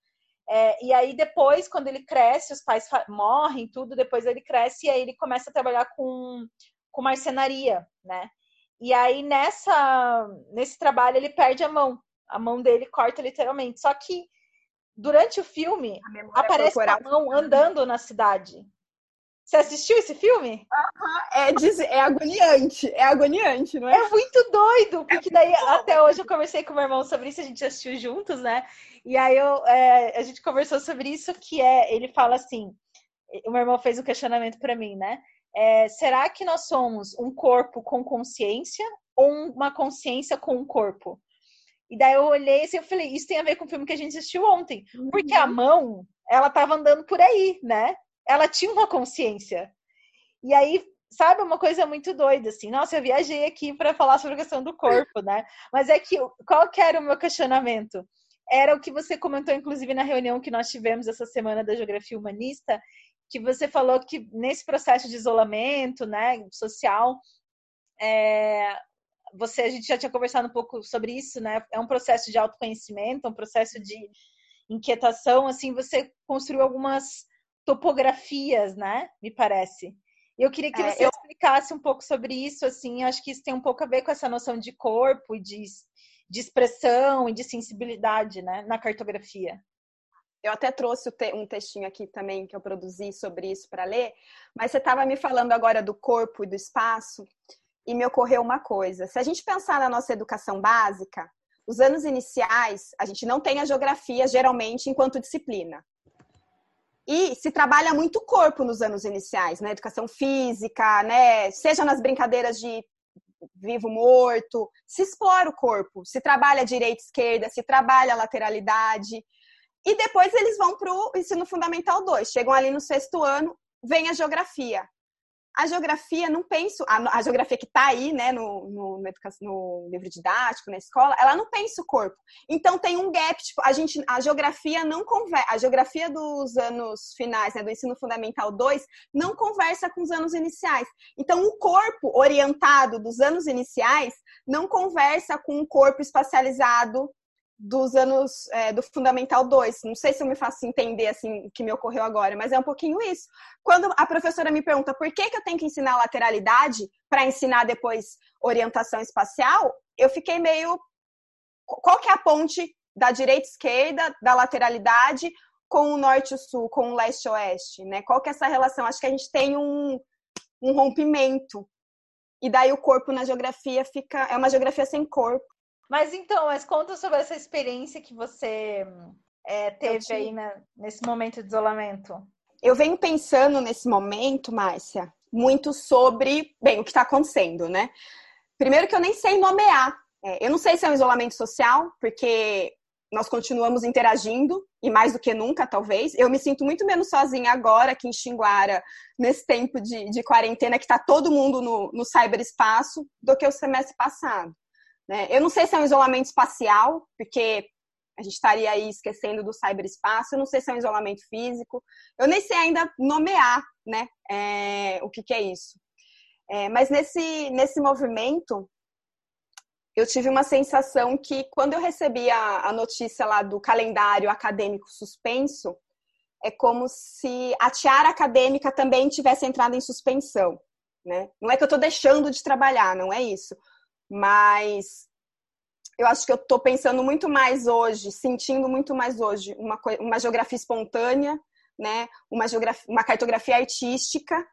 É, e aí depois, quando ele cresce, os pais morrem, tudo, depois ele cresce e aí ele começa a trabalhar com, com marcenaria, né? E aí nessa, nesse trabalho ele perde a mão. A mão dele corta literalmente. Só que durante o filme, aparece uma mão andando na cidade. Você assistiu esse filme? Uhum, é, é agoniante, é agoniante, não é? É muito doido, porque daí até hoje eu conversei com o meu irmão sobre isso, a gente assistiu juntos, né? E aí eu, é, a gente conversou sobre isso, que é, ele fala assim, o meu irmão fez um questionamento para mim, né? É, será que nós somos um corpo com consciência ou uma consciência com um corpo? E daí eu olhei assim, eu falei, isso tem a ver com o filme que a gente assistiu ontem. Uhum. Porque a mão, ela tava andando por aí, né? Ela tinha uma consciência. E aí, sabe, uma coisa muito doida, assim. Nossa, eu viajei aqui para falar sobre a questão do corpo, né? Mas é que, qual que era o meu questionamento? Era o que você comentou, inclusive, na reunião que nós tivemos essa semana da Geografia Humanista, que você falou que nesse processo de isolamento, né, social, é, você a gente já tinha conversado um pouco sobre isso, né? É um processo de autoconhecimento, um processo de inquietação, assim, você construiu algumas topografias, né? Me parece. Eu queria que é, você eu... explicasse um pouco sobre isso, assim, acho que isso tem um pouco a ver com essa noção de corpo e de, de expressão e de sensibilidade, né, na cartografia. Eu até trouxe um textinho aqui também que eu produzi sobre isso para ler, mas você estava me falando agora do corpo e do espaço, e me ocorreu uma coisa. Se a gente pensar na nossa educação básica, os anos iniciais, a gente não tem a geografia geralmente enquanto disciplina. E se trabalha muito o corpo nos anos iniciais, na né? educação física, né? Seja nas brincadeiras de vivo morto, se explora o corpo, se trabalha direita esquerda, se trabalha lateralidade. E depois eles vão para o ensino fundamental 2, chegam ali no sexto ano, vem a geografia a geografia, não penso, a, a geografia que está aí, né, no, no, no, livro didático, na escola, ela não pensa o corpo. Então tem um gap, tipo, a gente, a geografia não conversa, a geografia dos anos finais, né, do ensino fundamental 2, não conversa com os anos iniciais. Então o corpo orientado dos anos iniciais não conversa com o corpo espacializado dos anos é, do Fundamental 2. Não sei se eu me faço entender assim o que me ocorreu agora, mas é um pouquinho isso. Quando a professora me pergunta por que, que eu tenho que ensinar lateralidade para ensinar depois orientação espacial, eu fiquei meio. Qual que é a ponte da direita esquerda, da lateralidade, com o norte e sul, com o leste oeste? Né? Qual que é essa relação? Acho que a gente tem um, um rompimento. E daí o corpo na geografia fica. É uma geografia sem corpo. Mas então, mas conta sobre essa experiência que você é, teve aí na, nesse momento de isolamento. Eu venho pensando nesse momento, Márcia, muito sobre, bem, o que está acontecendo, né? Primeiro que eu nem sei nomear. É, eu não sei se é um isolamento social, porque nós continuamos interagindo, e mais do que nunca, talvez. Eu me sinto muito menos sozinha agora aqui em Xinguara, nesse tempo de, de quarentena, que está todo mundo no, no cyberespaço, do que o semestre passado. Né? Eu não sei se é um isolamento espacial, porque a gente estaria aí esquecendo do cyberespaço, eu não sei se é um isolamento físico, eu nem sei ainda nomear né, é, o que, que é isso. É, mas nesse, nesse movimento, eu tive uma sensação que quando eu recebi a, a notícia lá do calendário acadêmico suspenso, é como se a tiara acadêmica também tivesse entrado em suspensão. Né? Não é que eu estou deixando de trabalhar, não é isso. Mas eu acho que eu estou pensando muito mais hoje, sentindo muito mais hoje uma, uma geografia espontânea, né? uma, geografia, uma cartografia artística.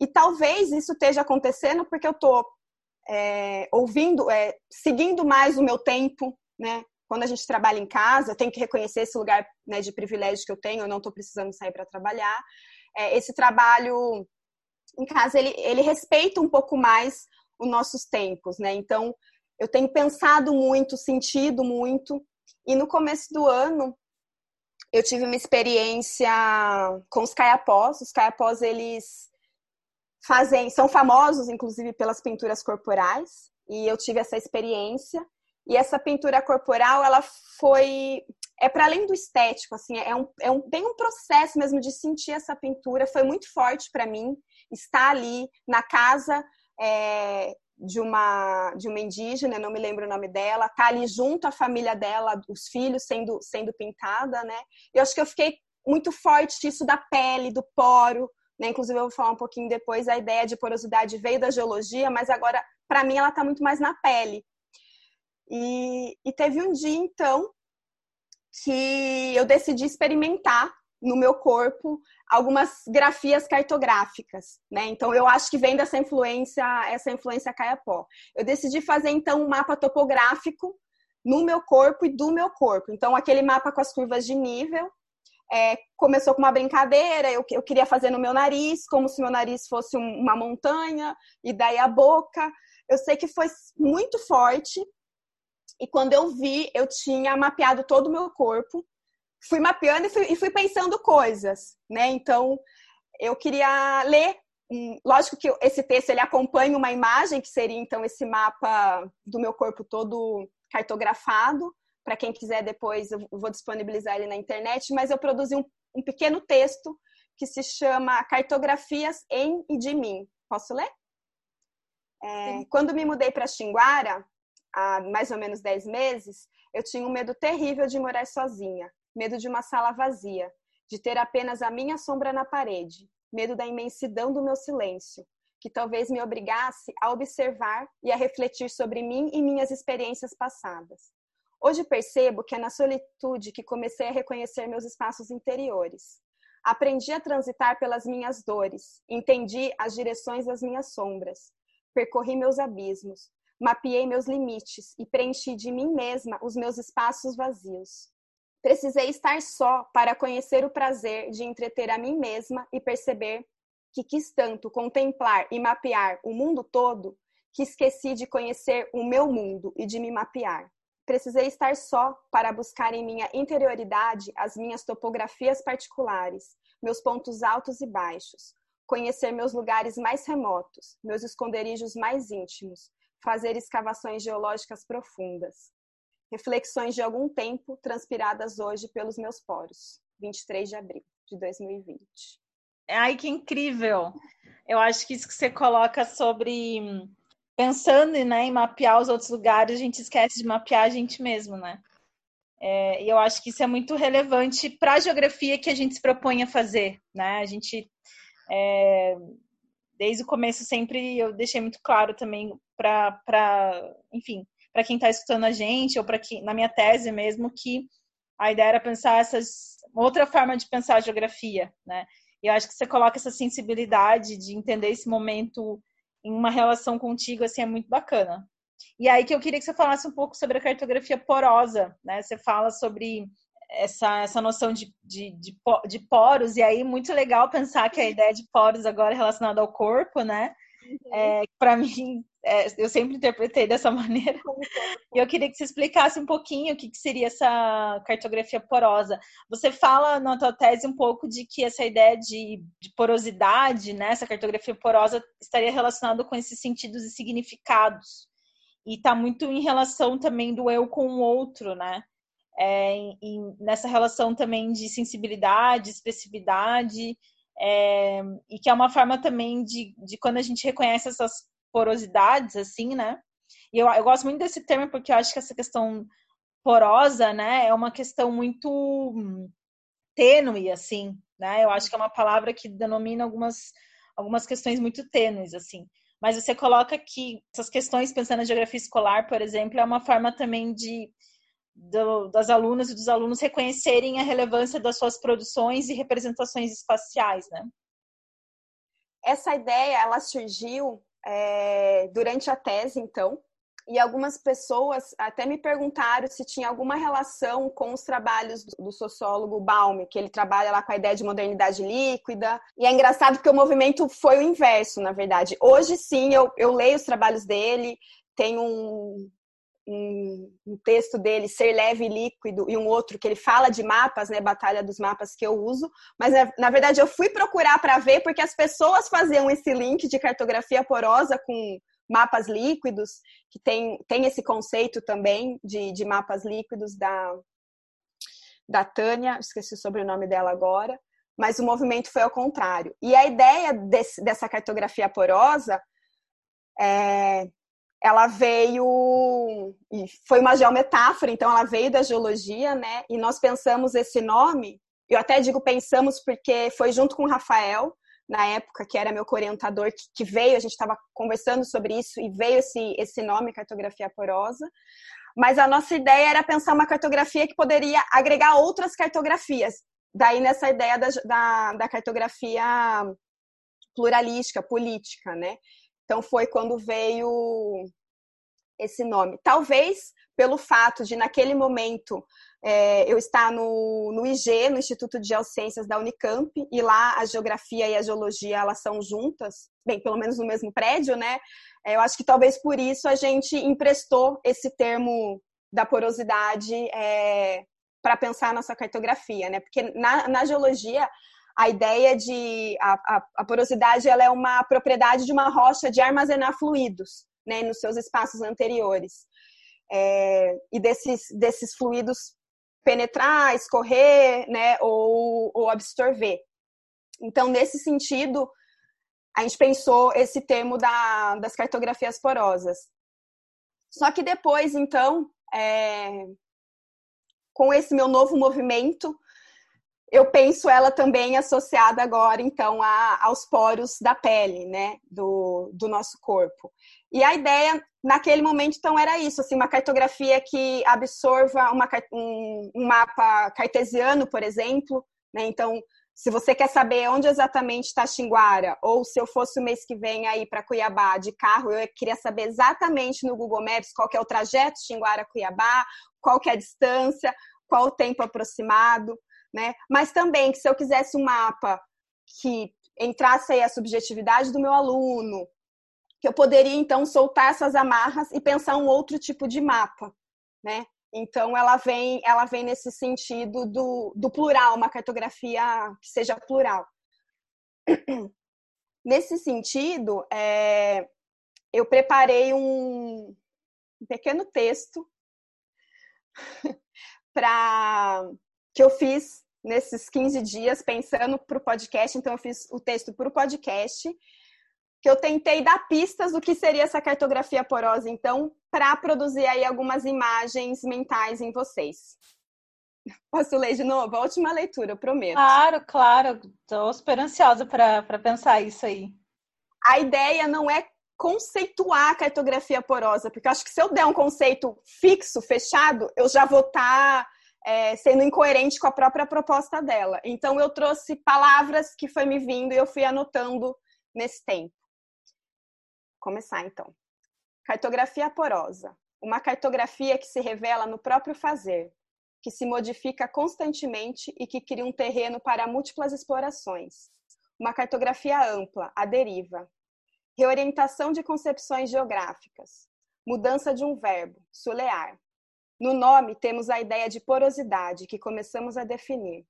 E talvez isso esteja acontecendo porque eu estou é, ouvindo, é, seguindo mais o meu tempo, né? Quando a gente trabalha em casa, eu tenho que reconhecer esse lugar né, de privilégio que eu tenho, eu não estou precisando sair para trabalhar. É, esse trabalho em casa, ele, ele respeita um pouco mais os nossos tempos, né? Então, eu tenho pensado muito, sentido muito, e no começo do ano, eu tive uma experiência com os caiapós. Os caiapós, eles fazem, são famosos, inclusive, pelas pinturas corporais, e eu tive essa experiência. E essa pintura corporal, ela foi. É para além do estético, assim, é um, é um, tem um processo mesmo de sentir essa pintura. Foi muito forte para mim estar ali na casa é, de uma de uma indígena, não me lembro o nome dela, tá ali junto à família dela, os filhos sendo sendo pintada, né? Eu acho que eu fiquei muito forte isso da pele, do poro, né? Inclusive, eu vou falar um pouquinho depois, a ideia de porosidade veio da geologia, mas agora, para mim, ela está muito mais na pele. E, e teve um dia, então, que eu decidi experimentar no meu corpo algumas grafias cartográficas, né? Então eu acho que vem dessa influência, essa influência caiapó. Eu decidi fazer então um mapa topográfico no meu corpo e do meu corpo. Então aquele mapa com as curvas de nível, é, começou com uma brincadeira, eu, eu queria fazer no meu nariz, como se meu nariz fosse um, uma montanha, e daí a boca. Eu sei que foi muito forte, e quando eu vi, eu tinha mapeado todo o meu corpo, fui mapeando e fui, e fui pensando coisas, né? Então, eu queria ler. Lógico que esse texto ele acompanha uma imagem, que seria então esse mapa do meu corpo todo cartografado, para quem quiser depois, eu vou disponibilizar ele na internet, mas eu produzi um, um pequeno texto que se chama Cartografias em e de mim. Posso ler? É, quando me mudei para Xinguara, há mais ou menos 10 meses, eu tinha um medo terrível de morar sozinha, medo de uma sala vazia, de ter apenas a minha sombra na parede, medo da imensidão do meu silêncio, que talvez me obrigasse a observar e a refletir sobre mim e minhas experiências passadas. Hoje percebo que é na solitude que comecei a reconhecer meus espaços interiores. Aprendi a transitar pelas minhas dores, entendi as direções das minhas sombras, percorri meus abismos, mapeei meus limites e preenchi de mim mesma os meus espaços vazios. Precisei estar só para conhecer o prazer de entreter a mim mesma e perceber que quis tanto contemplar e mapear o mundo todo que esqueci de conhecer o meu mundo e de me mapear. Precisei estar só para buscar em minha interioridade as minhas topografias particulares, meus pontos altos e baixos, conhecer meus lugares mais remotos, meus esconderijos mais íntimos, fazer escavações geológicas profundas. Reflexões de algum tempo transpiradas hoje pelos meus poros. 23 de abril de 2020. Ai, que incrível! Eu acho que isso que você coloca sobre pensando né, em mapear os outros lugares, a gente esquece de mapear a gente mesmo, né? É, e eu acho que isso é muito relevante para a geografia que a gente se propõe a fazer, né? A gente, é, desde o começo, sempre eu deixei muito claro também para, enfim, para quem está escutando a gente, ou para quem, na minha tese mesmo, que a ideia era pensar essas, outra forma de pensar a geografia, né? E eu acho que você coloca essa sensibilidade de entender esse momento em uma relação contigo, assim, é muito bacana. E aí que eu queria que você falasse um pouco sobre a cartografia porosa, né? Você fala sobre essa, essa noção de, de, de, de poros, e aí muito legal pensar que a ideia de poros agora é relacionada ao corpo, né? Uhum. É, para mim é, eu sempre interpretei dessa maneira. E eu queria que você explicasse um pouquinho o que, que seria essa cartografia porosa. Você fala na tua tese um pouco de que essa ideia de, de porosidade, né, essa cartografia porosa, estaria relacionada com esses sentidos e significados. E está muito em relação também do eu com o outro, né? É, em, nessa relação também de sensibilidade, expressividade, é, e que é uma forma também de, de quando a gente reconhece essas porosidades, assim, né? E eu, eu gosto muito desse termo porque eu acho que essa questão porosa, né, é uma questão muito tênue, assim, né? Eu acho que é uma palavra que denomina algumas, algumas questões muito tênues, assim. Mas você coloca que essas questões, pensando na geografia escolar, por exemplo, é uma forma também de do, das alunas e dos alunos reconhecerem a relevância das suas produções e representações espaciais, né? Essa ideia, ela surgiu é, durante a tese, então, e algumas pessoas até me perguntaram se tinha alguma relação com os trabalhos do sociólogo Baum, que ele trabalha lá com a ideia de modernidade líquida. E é engraçado porque o movimento foi o inverso, na verdade. Hoje sim, eu, eu leio os trabalhos dele, tem um, um, um, texto dele, Ser Leve e Líquido, e um outro que ele fala de mapas, né, Batalha dos Mapas, que eu uso, mas na, na verdade eu fui procurar para ver porque as pessoas faziam esse link de cartografia porosa com mapas líquidos, que tem, tem esse conceito também de, de mapas líquidos da, da Tânia, esqueci o sobrenome dela agora, mas o movimento foi ao contrário. E a ideia desse, dessa cartografia porosa é, ela veio e foi uma geometáfora, então ela veio da geologia, né? E nós pensamos esse nome, eu até digo pensamos porque foi junto com o Rafael, na época que era meu orientador que, que veio, a gente estava conversando sobre isso e veio esse esse nome cartografia porosa. Mas a nossa ideia era pensar uma cartografia que poderia agregar outras cartografias. Daí nessa ideia da, da, da cartografia pluralística, política, né? Então foi quando veio esse nome. Talvez pelo fato de, naquele momento, é, eu estar no, no IG, no Instituto de Geociências da Unicamp, e lá a geografia e a geologia elas são juntas, bem, pelo menos no mesmo prédio, né? É, eu acho que talvez por isso a gente emprestou esse termo da porosidade é, para pensar a nossa cartografia, né? Porque na, na geologia a ideia de a, a, a, porosidade ela é uma propriedade de uma rocha de armazenar fluidos né, nos seus espaços anteriores é, e desses, desses fluidos penetrar, escorrer né, ou, ou absorver. Então, nesse sentido, a gente pensou esse termo da, das cartografias porosas. Só que depois, então, é, com esse meu novo movimento, eu penso ela também associada agora, então, a, aos poros da pele, né, do, do nosso corpo. E a ideia, naquele momento, então, era isso, assim, uma cartografia que absorva uma, um, um mapa cartesiano, por exemplo, né, então, se você quer saber onde exatamente está Xinguara, ou se eu fosse o mês que vem aí para Cuiabá de carro, eu queria saber exatamente no Google Maps qual é o trajeto Xinguara-Cuiabá, qual é a distância, qual o tempo aproximado né? Mas também que se eu quisesse um mapa que entrasse aí a subjetividade do meu aluno, que eu poderia então soltar essas amarras e pensar um outro tipo de mapa, né? Então ela vem, ela vem nesse sentido do, do plural, uma cartografia que seja plural. Nesse sentido, é, eu preparei um, um pequeno texto para que eu fiz nesses 15 dias pensando para o podcast, então eu fiz o texto para o podcast, que eu tentei dar pistas do que seria essa cartografia porosa, então, para produzir aí algumas imagens mentais em vocês. Posso ler de novo? A última leitura, eu prometo. Claro, claro. Estou super ansiosa para pensar isso aí. A ideia não é conceituar a cartografia porosa, porque acho que se eu der um conceito fixo, fechado, eu já vou estar tá é, sendo incoerente com a própria proposta dela. Então, eu trouxe palavras que foi me vindo e eu fui anotando nesse tempo. Vou começar então. Cartografia porosa. Uma cartografia que se revela no próprio fazer, que se modifica constantemente e que cria um terreno para múltiplas explorações. Uma cartografia ampla, à deriva, reorientação de concepções geográficas, mudança de um verbo, sulear. No nome, temos a ideia de porosidade, que começamos a definir.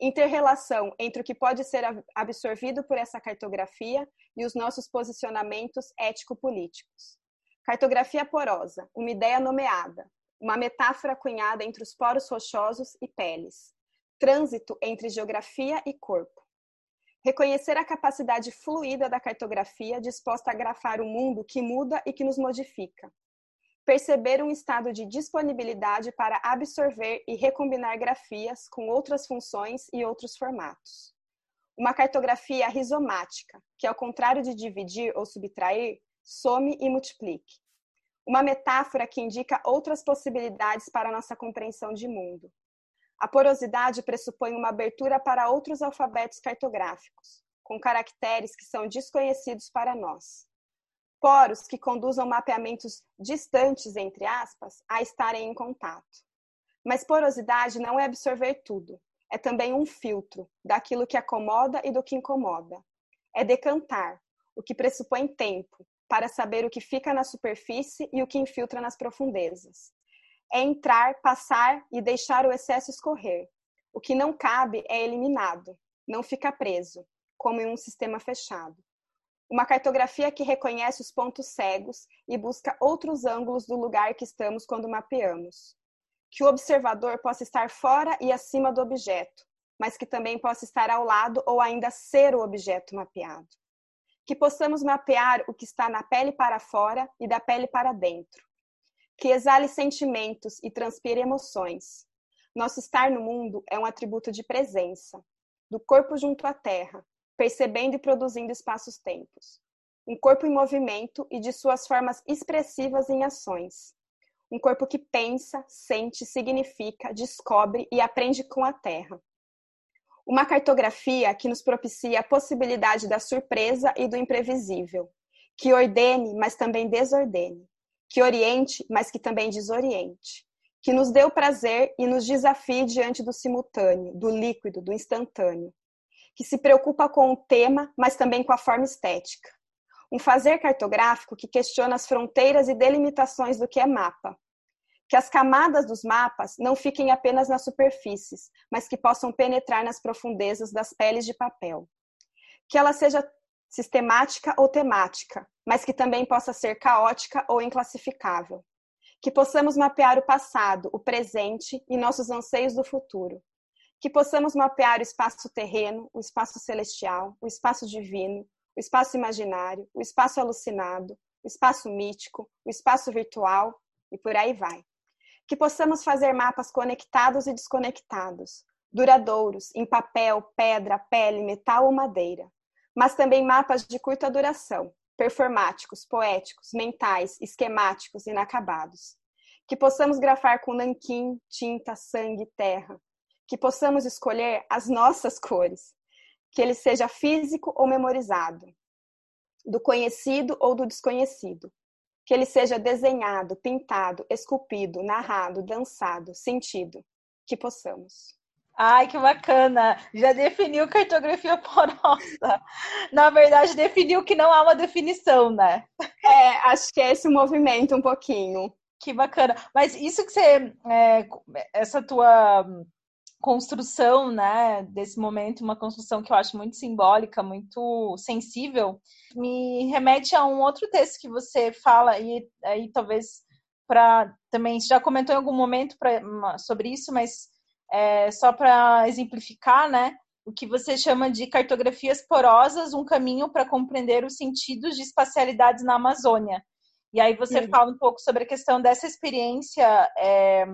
Interrelação entre o que pode ser absorvido por essa cartografia e os nossos posicionamentos ético-políticos. Cartografia porosa, uma ideia nomeada, uma metáfora cunhada entre os poros rochosos e peles. Trânsito entre geografia e corpo. Reconhecer a capacidade fluida da cartografia disposta a grafar o mundo que muda e que nos modifica. Perceber um estado de disponibilidade para absorver e recombinar grafias com outras funções e outros formatos. Uma cartografia rizomática, que ao contrário de dividir ou subtrair, some e multiplique. Uma metáfora que indica outras possibilidades para nossa compreensão de mundo. A porosidade pressupõe uma abertura para outros alfabetos cartográficos, com caracteres que são desconhecidos para nós. Poros que conduzam mapeamentos distantes, entre aspas, a estarem em contato. Mas porosidade não é absorver tudo, é também um filtro daquilo que acomoda e do que incomoda. É decantar, o que pressupõe tempo, para saber o que fica na superfície e o que infiltra nas profundezas é entrar, passar e deixar o excesso escorrer. O que não cabe é eliminado, não fica preso, como em um sistema fechado. Uma cartografia que reconhece os pontos cegos e busca outros ângulos do lugar que estamos quando mapeamos. Que o observador possa estar fora e acima do objeto, mas que também possa estar ao lado ou ainda ser o objeto mapeado. Que possamos mapear o que está na pele para fora e da pele para dentro que exale sentimentos e transpire emoções. Nosso estar no mundo é um atributo de presença, do corpo junto à terra, percebendo e produzindo espaços-tempos. Um corpo em movimento e de suas formas expressivas em ações. Um corpo que pensa, sente, significa, descobre e aprende com a terra. Uma cartografia que nos propicia a possibilidade da surpresa e do imprevisível, que ordene, mas também desordene, que oriente, mas que também desoriente, que nos dê o prazer e nos desafie diante do simultâneo, do líquido, do instantâneo, que se preocupa com o tema, mas também com a forma estética. Um fazer cartográfico que questiona as fronteiras e delimitações do que é mapa. Que as camadas dos mapas não fiquem apenas nas superfícies, mas que possam penetrar nas profundezas das peles de papel. Que ela seja sistemática ou temática, mas que também possa ser caótica ou inclassificável. Que possamos mapear o passado, o presente e nossos anseios do futuro. Que possamos mapear o espaço terreno, o espaço celestial, o espaço divino, o espaço imaginário, o espaço alucinado, o espaço mítico, o espaço virtual e por aí vai. Que possamos fazer mapas conectados e desconectados, duradouros, em papel, pedra, pele, metal ou madeira mas também mapas de curta duração, performáticos, poéticos, mentais, esquemáticos, inacabados. Que possamos grafar com nanquim, tinta, sangue, terra. Que possamos escolher as nossas cores. Que ele seja físico ou memorizado, do conhecido ou do desconhecido. Que ele seja desenhado, pintado, esculpido, narrado, dançado, sentido. Que possamos. Ai, que bacana! Já definiu cartografia porosa. Na verdade, definiu que não há uma definição, né? É, acho que é esse o movimento um pouquinho. Que bacana. Mas isso que você. É, essa tua construção, né, desse momento, uma construção que eu acho muito simbólica, muito sensível, me remete a um outro texto que você fala, e aí talvez para também, já comentou em algum momento pra, sobre isso, mas é, só para exemplificar, né? O que você chama de cartografias porosas, um caminho para compreender os sentidos de espacialidades na Amazônia. E aí você uhum. fala um pouco sobre a questão dessa experiência é,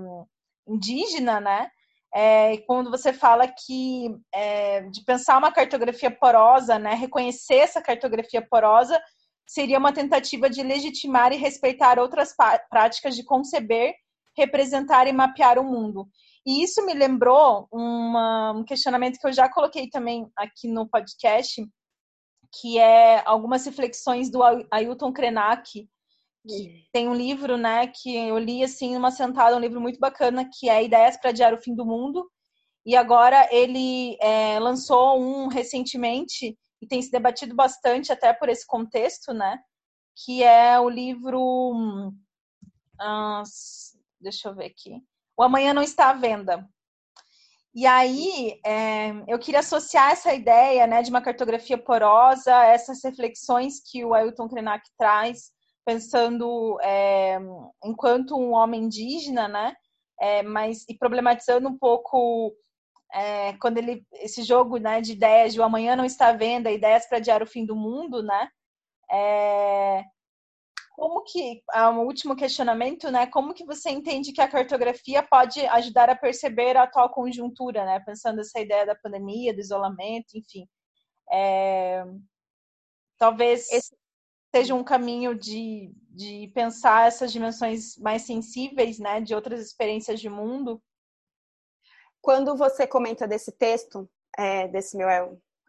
indígena, né? É, quando você fala que é, de pensar uma cartografia porosa, né, reconhecer essa cartografia porosa seria uma tentativa de legitimar e respeitar outras práticas de conceber, representar e mapear o mundo. E isso me lembrou uma, um questionamento que eu já coloquei também aqui no podcast, que é algumas reflexões do Ailton Krenak, tem um livro, né, que eu li assim numa sentada, um livro muito bacana, que é Ideias para Adiar o Fim do Mundo. E agora ele é, lançou um recentemente e tem se debatido bastante até por esse contexto, né? Que é o livro. Deixa eu ver aqui. O Amanhã Não Está à Venda. E aí, é, eu queria associar essa ideia né, de uma cartografia porosa, essas reflexões que o Ailton Krenak traz, pensando é, enquanto um homem indígena, né? É, mas e problematizando um pouco é, quando ele esse jogo né, de ideias de o amanhã não está à venda, ideias para adiar o fim do mundo, né? É, como que ah, um último questionamento, né? Como que você entende que a cartografia pode ajudar a perceber a atual conjuntura, né? Pensando essa ideia da pandemia, do isolamento, enfim. Talvez Esse... seja um caminho de, de pensar essas dimensões mais sensíveis, né? De outras experiências de mundo quando você comenta desse texto, é, desse meu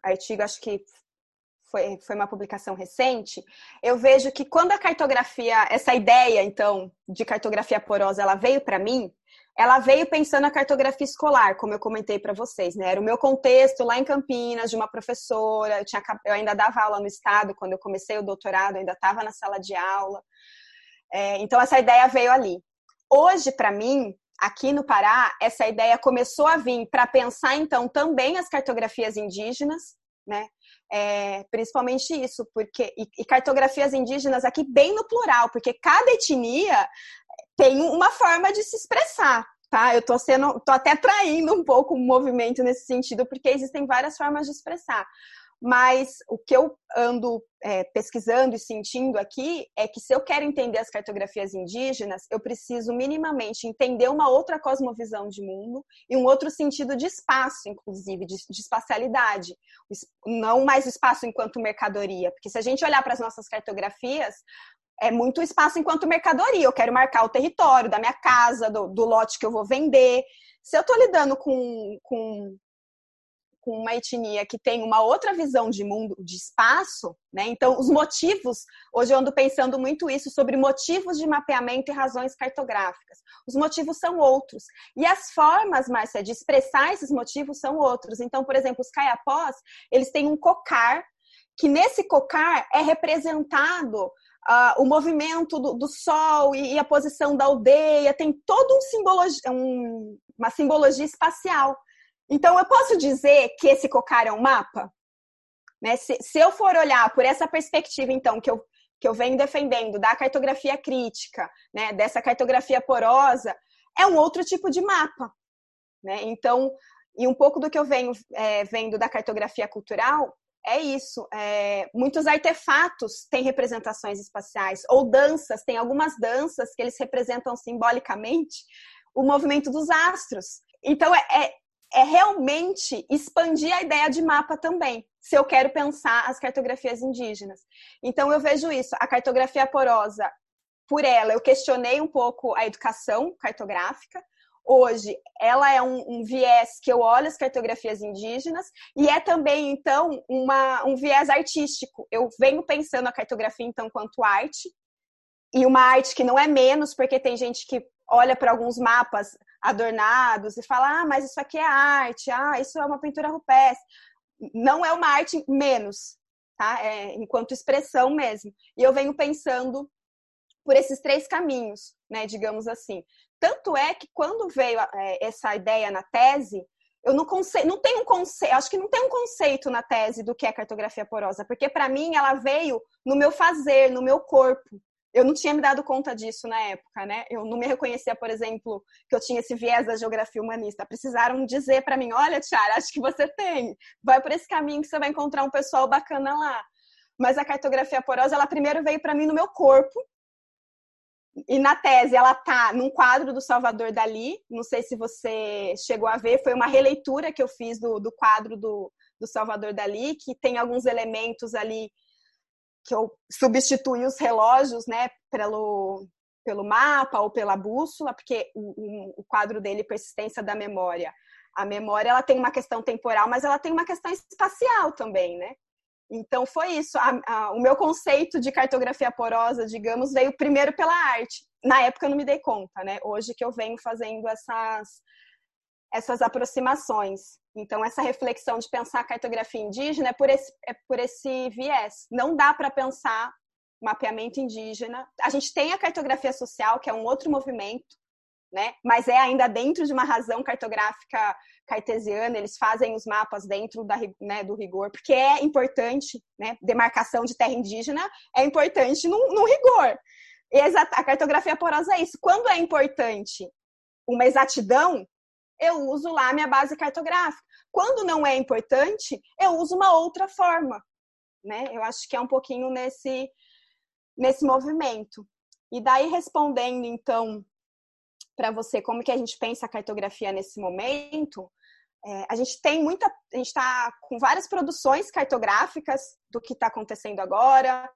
artigo, acho que foi, foi uma publicação recente, eu vejo que quando a cartografia, essa ideia, então, de cartografia porosa, ela veio para mim, ela veio pensando na cartografia escolar, como eu comentei para vocês, né? Era o meu contexto lá em Campinas, de uma professora, eu, tinha, eu ainda dava aula no estado, quando eu comecei o doutorado, eu ainda estava na sala de aula. É, então, essa ideia veio ali. Hoje, para mim, aqui no Pará, essa ideia começou a vir para pensar, então, também as cartografias indígenas, né? É, principalmente isso, porque e, e, cartografias indígenas aqui bem no plural, porque cada etnia tem uma forma de se expressar, tá? Eu tô sendo, tô até traindo um pouco o movimento nesse sentido, porque existem várias formas de expressar. Mas o que eu ando é, pesquisando e sentindo aqui é que se eu quero entender as cartografias indígenas, eu preciso minimamente entender uma outra cosmovisão de mundo e um outro sentido de espaço, inclusive, de, de espacialidade. Não mais espaço enquanto mercadoria, porque se a gente olhar para as nossas cartografias, é muito espaço enquanto mercadoria. Eu quero marcar o território da minha casa, do, do lote que eu vou vender. Se eu estou lidando com, com com uma etnia que tem uma outra visão de mundo, de espaço, né? Então, os motivos, hoje eu ando pensando muito isso sobre motivos de mapeamento e razões cartográficas. Os motivos são outros. E as formas, Márcia, de expressar esses motivos são outros. Então, por exemplo, os caiapós, eles têm um cocar, que nesse cocar é representado uh, o movimento do, do sol e, e, a posição da aldeia, tem todo um simbologia, um, uma simbologia espacial. Então, eu posso dizer que esse cocar é um mapa? Né? Se, se eu for olhar por essa perspectiva, então, que eu, que eu venho defendendo da cartografia crítica, né, dessa cartografia porosa, é um outro tipo de mapa. Né? Então, e um pouco do que eu venho é, vendo da cartografia cultural é isso. É, muitos artefatos têm representações espaciais, ou danças, tem algumas danças que eles representam simbolicamente o movimento dos astros. Então, é, é é realmente expandir a ideia de mapa também, se eu quero pensar as cartografias indígenas. Então, eu vejo isso. A cartografia porosa, por ela, eu questionei um pouco a educação cartográfica. Hoje, ela é um, um viés que eu olho as cartografias indígenas e é também, então, uma, um viés artístico. Eu venho pensando a cartografia, então, quanto arte, e uma arte que não é menos, porque tem gente que olha para alguns mapas adornados e fala, ah, mas isso aqui é arte, ah, isso é uma pintura rupestre. Não é uma arte menos, tá? É enquanto expressão mesmo. E eu venho pensando por esses três caminhos, né, digamos assim. Tanto é que quando veio é, essa ideia na tese, eu não, conce... não tenho um conceito, acho que não tem um conceito na tese do que é cartografia porosa, porque para mim ela veio no meu fazer, no meu corpo eu não tinha me dado conta disso na época, né? Eu não me reconhecia, por exemplo, que eu tinha esse viés da geografia humanista. Precisaram dizer para mim: olha, Tiara, acho que você tem. Vai por esse caminho que você vai encontrar um pessoal bacana lá. Mas a cartografia porosa, ela primeiro veio para mim no meu corpo. E na tese, ela tá num quadro do Salvador Dali. Não sei se você chegou a ver, foi uma releitura que eu fiz do, do quadro do, do Salvador Dali, que tem alguns elementos ali que eu substituí os relógios, né, pelo, pelo mapa ou pela bússola, porque o, o, quadro dele, persistência da memória, a memória ela tem uma questão temporal, mas ela tem uma questão espacial também, né? Então foi isso. A, a, o meu conceito de cartografia porosa, digamos, veio primeiro pela arte. Na época eu não me dei conta, né? Hoje que eu venho fazendo essas essas aproximações. Então, essa reflexão de pensar a cartografia indígena é por esse, é por esse viés. Não dá para pensar mapeamento indígena. A gente tem a cartografia social, que é um outro movimento, né? mas é ainda dentro de uma razão cartográfica cartesiana, eles fazem os mapas dentro da, né, do rigor, porque é importante, né? demarcação de terra indígena é importante no, no rigor. A cartografia porosa é isso. Quando é importante uma exatidão, eu uso lá minha base cartográfica. Quando não é importante, eu uso uma outra forma. Né? Eu acho que é um pouquinho nesse, nesse movimento. E daí, respondendo, então, para você como que a gente pensa a cartografia nesse momento, é, a gente tem muita, a gente está com várias produções cartográficas do que está acontecendo agora,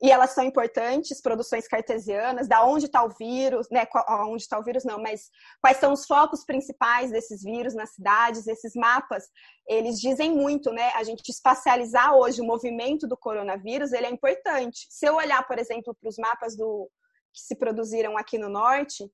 e elas são importantes, produções cartesianas, da onde está o vírus, né? Onde está o vírus não, mas quais são os focos principais desses vírus nas cidades, esses mapas, eles dizem muito, né? A gente espacializar hoje o movimento do coronavírus, ele é importante. Se eu olhar, por exemplo, para os mapas do que se produziram aqui no norte,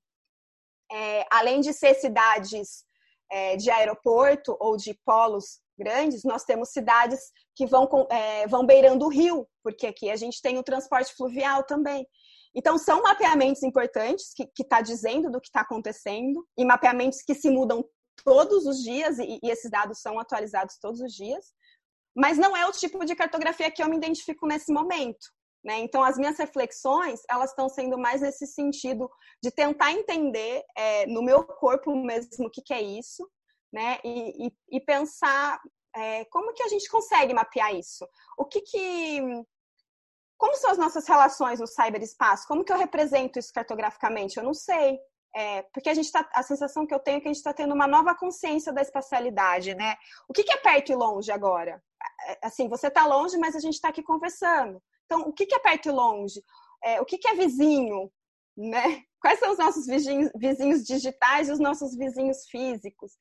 é, além de ser cidades é, de aeroporto ou de polos grandes, nós temos cidades que vão, é, vão beirando o rio, porque aqui a gente tem o transporte fluvial também. Então, são mapeamentos importantes que está dizendo do que está acontecendo, e mapeamentos que se mudam todos os dias, e, e esses dados são atualizados todos os dias, mas não é o tipo de cartografia que eu me identifico nesse momento. Né? Então, as minhas reflexões, elas estão sendo mais nesse sentido de tentar entender é, no meu corpo mesmo o que, que é isso, né? E, e, e pensar é, como que a gente consegue mapear isso. O que que... Como são as nossas relações no cyberespaço? Como que eu represento isso cartograficamente? Eu não sei. É, porque a gente tá, a sensação que eu tenho é que a gente está tendo uma nova consciência da espacialidade, né? O que, que é perto e longe agora? É, assim, você está longe, mas a gente está aqui conversando. Então, o que, é perto e longe? É, o que, é vizinho? Né? Quais são os nossos vizinhos, vizinhos digitais e os nossos vizinhos físicos?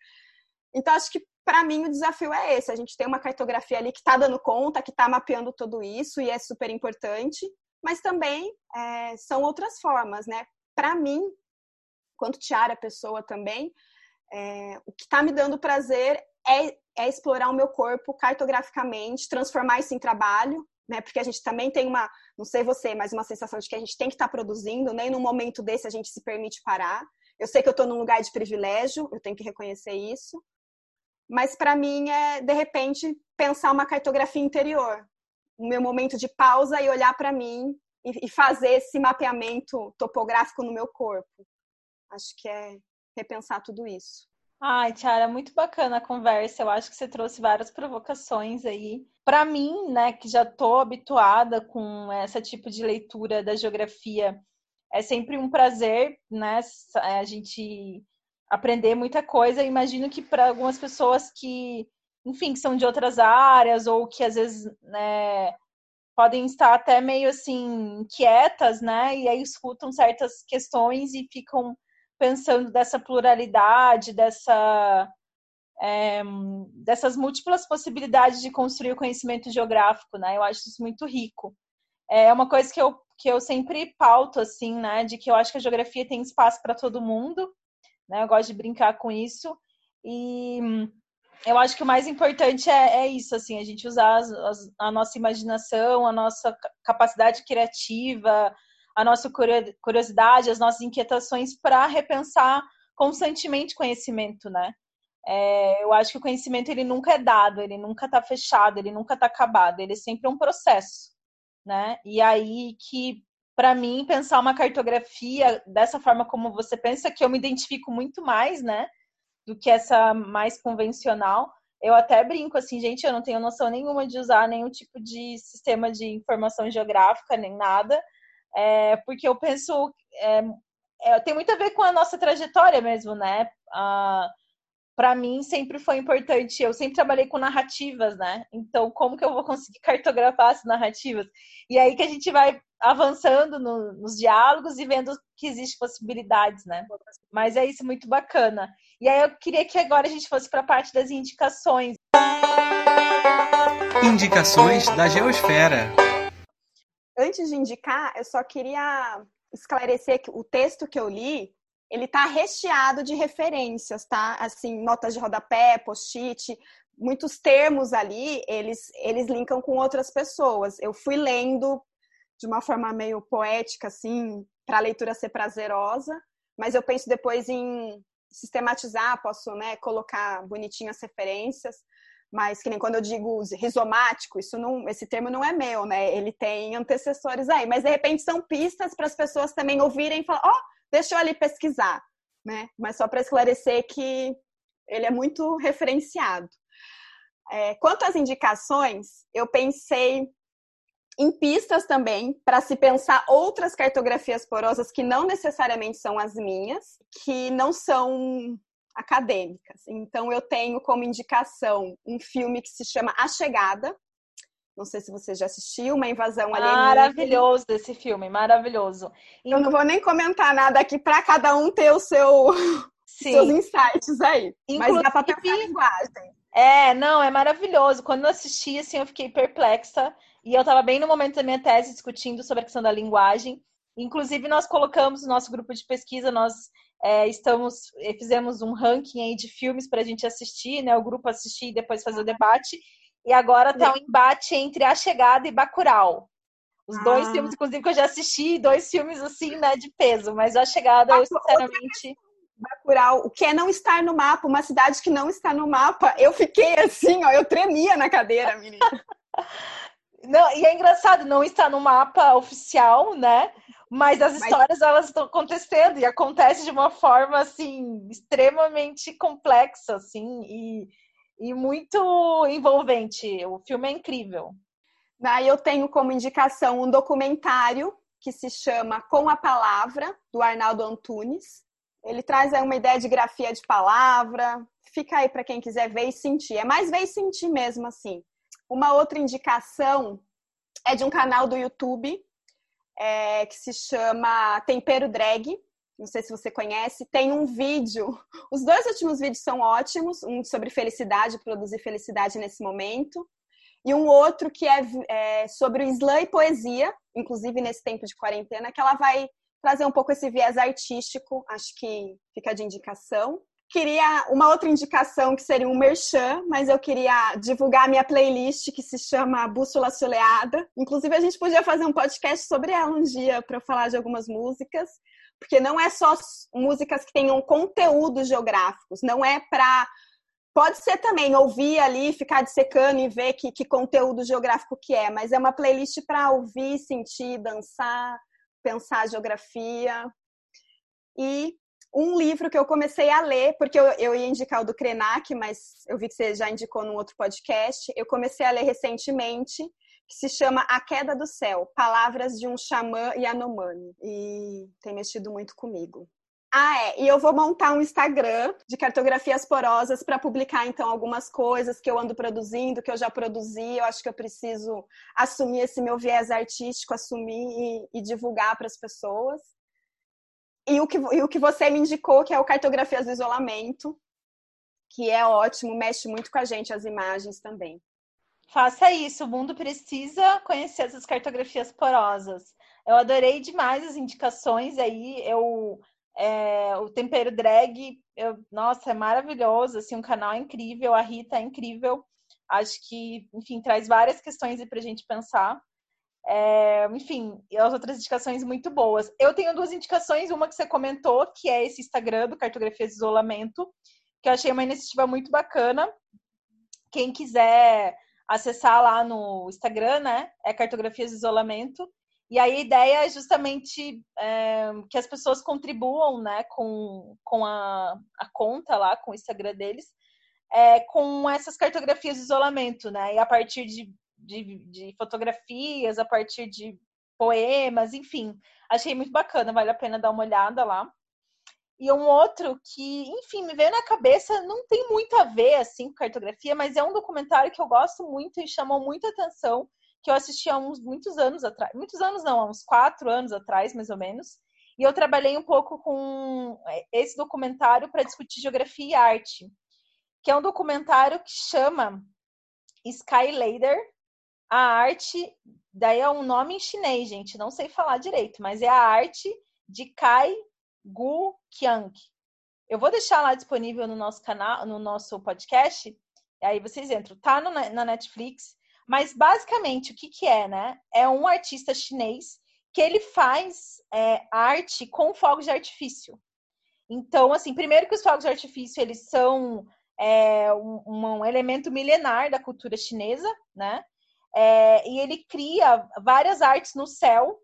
Então, acho que para mim o desafio é esse: a gente tem uma cartografia ali que está dando conta, que está mapeando tudo isso e é super importante, mas também é, são outras formas, né? Para mim, quanto Tiara, pessoa também, é, o que está me dando prazer é, é explorar o meu corpo cartograficamente, transformar isso em trabalho, né? Porque a gente também tem uma, não sei você, mas uma sensação de que a gente tem que estar tá produzindo, nem né? num momento desse a gente se permite parar. Eu sei que eu estou num lugar de privilégio, eu tenho que reconhecer isso. Mas para mim é, de repente, pensar uma cartografia interior, o meu momento de pausa e olhar para mim e, e fazer esse mapeamento topográfico no meu corpo. Acho que é repensar tudo isso. Ai, Tiara, muito bacana a conversa. Eu acho que você trouxe várias provocações aí. Para mim, né, que já estou habituada com esse tipo de leitura da geografia, é sempre um prazer, né, a gente aprender muita coisa. Eu imagino que para algumas pessoas que, enfim, que são de outras áreas ou que às vezes, né, podem estar até meio assim inquietas, né, e aí escutam certas questões e ficam pensando dessa pluralidade, dessa, é, dessas múltiplas possibilidades de construir o conhecimento geográfico, né? Eu acho isso muito rico. É uma coisa que eu, que eu sempre pauto, assim, né? De que eu acho que a geografia tem espaço para todo mundo, né? Eu gosto de brincar com isso. E eu acho que o mais importante é, é isso, assim, a gente usar as, as, a nossa imaginação, a nossa capacidade criativa, a nossa curiosidade, as nossas inquietações para repensar constantemente conhecimento, né? É, eu acho que o conhecimento ele nunca é dado, ele nunca está fechado, ele nunca está acabado, ele é sempre um processo, né? E aí que para mim pensar uma cartografia dessa forma como você pensa, que eu me identifico muito mais, né, do que essa mais convencional. Eu até brinco assim, gente, eu não tenho noção nenhuma de usar nenhum tipo de sistema de informação geográfica nem nada é, porque eu penso é, é, tem muito a ver com a nossa trajetória mesmo, né? Ah, para mim sempre foi importante. Eu sempre trabalhei com narrativas, né? Então, como que eu vou conseguir cartografar essas narrativas? E aí que a gente vai avançando no, nos diálogos e vendo que existem possibilidades, né? Mas é isso, muito bacana. E aí eu queria que agora a gente fosse para a parte das indicações. Indicações da Geosfera antes de indicar, eu só queria esclarecer que o texto que eu li, ele tá recheado de referências, tá? Assim, notas de rodapé, post-it, muitos termos ali, eles, eles linkam com outras pessoas. Eu fui lendo de uma forma meio poética, assim, para a leitura ser prazerosa, mas eu penso depois em sistematizar, posso né, colocar bonitinho as referências, mas que nem quando eu digo rizomático, isso não, esse termo não é meu, né? Ele tem antecessores aí, mas de repente são pistas para as pessoas também ouvirem e falar, ó, oh, deixa eu ali pesquisar, né? Mas só para esclarecer que ele é muito referenciado. É, quanto às indicações, eu pensei em pistas também para se pensar outras cartografias porosas que não necessariamente são as minhas, que não são acadêmicas. Então eu tenho como indicação um filme que se chama A Chegada. Não sei se você já assistiu, uma invasão alienígena. Maravilhoso esse filme, maravilhoso. Eu não vou nem comentar nada aqui para cada um ter o seu seus insights aí. Inclusive, Mas dá para pensar linguagem. É, não, é maravilhoso. Quando eu assisti, assim, eu fiquei perplexa. E eu estava bem no momento da minha tese discutindo sobre a questão da linguagem. Inclusive, nós colocamos no nosso grupo de pesquisa, nós é, estamos, é, fizemos um ranking aí de filmes para a gente assistir, né? O grupo assistir e depois fazer o debate. E agora está um embate entre A Chegada e Bacurau. Os ah. dois filmes, inclusive, que eu já assisti, dois filmes assim, né, de peso. Mas A Chegada, eu sinceramente... Bacurau, o que é não estar no mapa, uma cidade que não está no mapa. Eu fiquei assim, ó, eu tremia na cadeira, menina. Não, e é engraçado, não está no mapa oficial, né? Mas as histórias Mas... elas estão acontecendo e acontece de uma forma assim extremamente complexa, assim, e, e muito envolvente. O filme é incrível. Daí eu tenho como indicação um documentário que se chama Com a Palavra, do Arnaldo Antunes. Ele traz aí uma ideia de grafia de palavra. Fica aí para quem quiser ver e sentir. É mais ver e sentir mesmo, assim. Uma outra indicação é de um canal do YouTube é, que se chama Tempero Drag. Não sei se você conhece. Tem um vídeo. Os dois últimos vídeos são ótimos. Um sobre felicidade, produzir felicidade nesse momento. E um outro que é, é sobre o slam e poesia, inclusive nesse tempo de quarentena, que ela vai trazer um pouco esse viés artístico, acho que fica de indicação. Queria uma outra indicação que seria um merchan, mas eu queria divulgar a minha playlist que se chama Bússola Soleada. Inclusive, a gente podia fazer um podcast sobre ela um dia para falar de algumas músicas, porque não é só músicas que tenham conteúdos geográficos, não é para Pode ser também ouvir ali, ficar dissecando e ver que, que conteúdo geográfico que é, mas é uma playlist para ouvir, sentir, dançar, pensar a geografia. E um livro que eu comecei a ler, porque eu, eu ia indicar o do Krenak, mas eu vi que você já indicou num outro podcast. Eu comecei a ler recentemente, que se chama A Queda do Céu Palavras de um Xamã Yanomami. E tem mexido muito comigo. Ah, é. E eu vou montar um Instagram de cartografias porosas para publicar, então, algumas coisas que eu ando produzindo, que eu já produzi. Eu acho que eu preciso assumir esse meu viés artístico, assumir e, e divulgar para as pessoas. E o, que, e o que você me indicou, que é o Cartografias do Isolamento, que é ótimo, mexe muito com a gente as imagens também. Faça isso, o mundo precisa conhecer essas cartografias porosas. Eu adorei demais as indicações aí. Eu é, o Tempero Drag, eu, nossa, é maravilhoso, assim, um canal incrível, a Rita é incrível. Acho que, enfim, traz várias questões para a gente pensar. É, enfim, e as outras indicações muito boas. Eu tenho duas indicações, uma que você comentou, que é esse Instagram do Cartografias de Isolamento, que eu achei uma iniciativa muito bacana. Quem quiser acessar lá no Instagram, né? É Cartografias de Isolamento. E aí a ideia é justamente é, que as pessoas contribuam né, com, com a, a conta lá, com o Instagram deles, é, com essas cartografias de isolamento, né? E a partir de, de, de, fotografias, a partir de poemas, enfim. Achei muito bacana, vale a pena dar uma olhada lá. E um outro que, enfim, me veio na cabeça, não tem muito a ver assim com cartografia, mas é um documentário que eu gosto muito e chamou muita atenção, que eu assisti há uns muitos anos atrás. Muitos anos não, há uns quatro anos atrás, mais ou menos. E eu trabalhei um pouco com é, esse documentário para discutir geografia e arte, que é um documentário que chama Sky Lader, a arte, daí é um nome em chinês, gente, não sei falar direito, mas é a arte de Kai Gu Qiang. Eu vou deixar lá disponível no nosso canal, no nosso podcast. Aí vocês entram. Tá no, na Netflix. Mas basicamente o que, que é, né? É um artista chinês que ele faz é, arte com fogos de artifício. Então, assim, primeiro que os fogos de artifício eles são é, um, um, elemento milenar da cultura chinesa, né? É, e ele cria várias artes no céu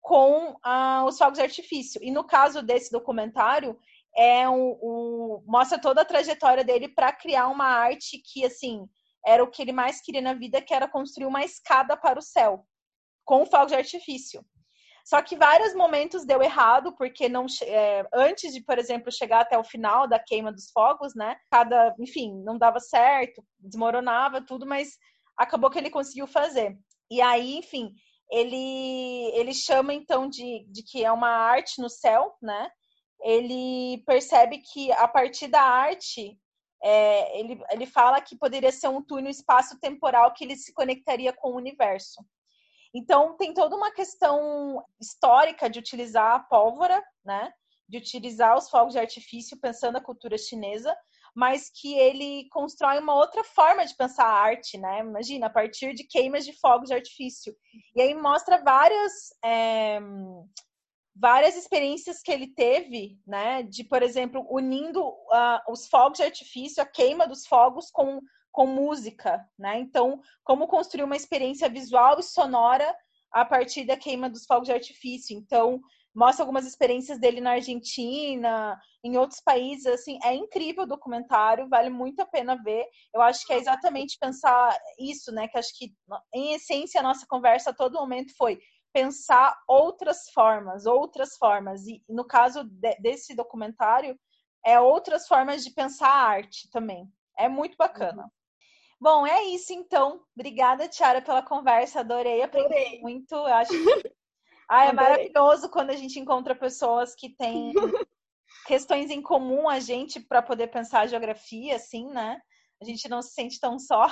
com ah, os fogos de artifício. E no caso desse documentário, é um, um mostra toda a trajetória dele para criar uma arte que, assim, era o que ele mais queria na vida, que era construir uma escada para o céu com fogos de artifício. Só que vários momentos deu errado, porque não é, antes de, por exemplo, chegar até o final da queima dos fogos, né? Cada, enfim, não dava certo, desmoronava tudo, mas acabou que ele conseguiu fazer. E aí, enfim, ele ele chama então de, de que é uma arte no céu, né? Ele percebe que a partir da arte é, ele, ele fala que poderia ser um túnel espaço-temporal que ele se conectaria com o universo. Então, tem toda uma questão histórica de utilizar a pólvora, né? De utilizar os fogos de artifício pensando a cultura chinesa, mas que ele constrói uma outra forma de pensar a arte, né? Imagina, a partir de queimas de fogos de artifício. E aí mostra várias. É, várias experiências que ele teve, né? De, por exemplo, unindo uh, os fogos de artifício, a queima dos fogos com com música, né? Então, como construir uma experiência visual e sonora a partir da queima dos fogos de artifício. Então, mostra algumas experiências dele na Argentina, em outros países, assim, é incrível o documentário, vale muito a pena ver. Eu acho que é exatamente pensar isso, né? Que acho que em essência a nossa conversa a todo momento foi pensar outras formas, outras formas. E no caso de, desse documentário, é outras formas de pensar a arte também. É muito bacana. Bom, é isso então. Obrigada, Tiara, pela conversa. Adorei, aprendi muito. Eu acho que ah, é maravilhoso quando a gente encontra pessoas que têm questões em comum a gente para poder pensar a geografia, assim, né? A gente não se sente tão só.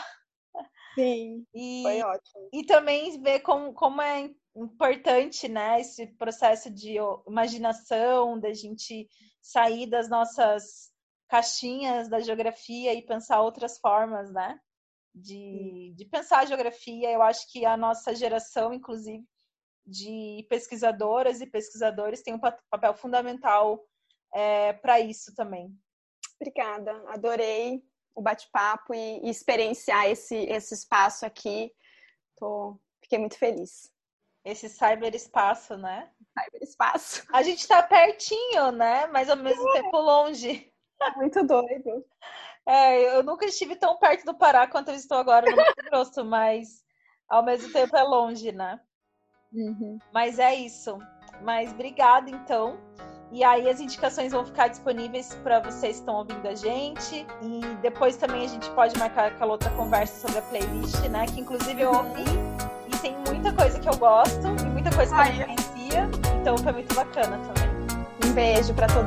Sim, e, foi ótimo. E também ver como, como é importante, né, esse processo de imaginação, da gente sair das nossas caixinhas da geografia e pensar outras formas, né? de, de pensar a geografia. Eu acho que a nossa geração, inclusive, de pesquisadoras e pesquisadores tem um papel fundamental é, para isso também. Obrigada, adorei o bate-papo e, e, experienciar esse, esse espaço aqui. Tô, fiquei muito feliz. Esse cyberespaço, né? Cyberespaço. A gente está pertinho, né? Mas ao mesmo é. tempo longe. Muito doido. É, eu nunca estive tão perto do Pará quanto eu estou agora no Mato Grosso, mas ao mesmo tempo é longe, né? Uhum. Mas é isso. Mas obrigada, então. E aí as indicações vão ficar disponíveis para vocês que estão ouvindo a gente. E depois também a gente pode marcar aquela outra conversa sobre a playlist, né? Que inclusive eu ouvi e tem muita coisa que eu gosto e muita coisa que Ai, eu não conhecia. Então foi muito bacana também. Um beijo para todo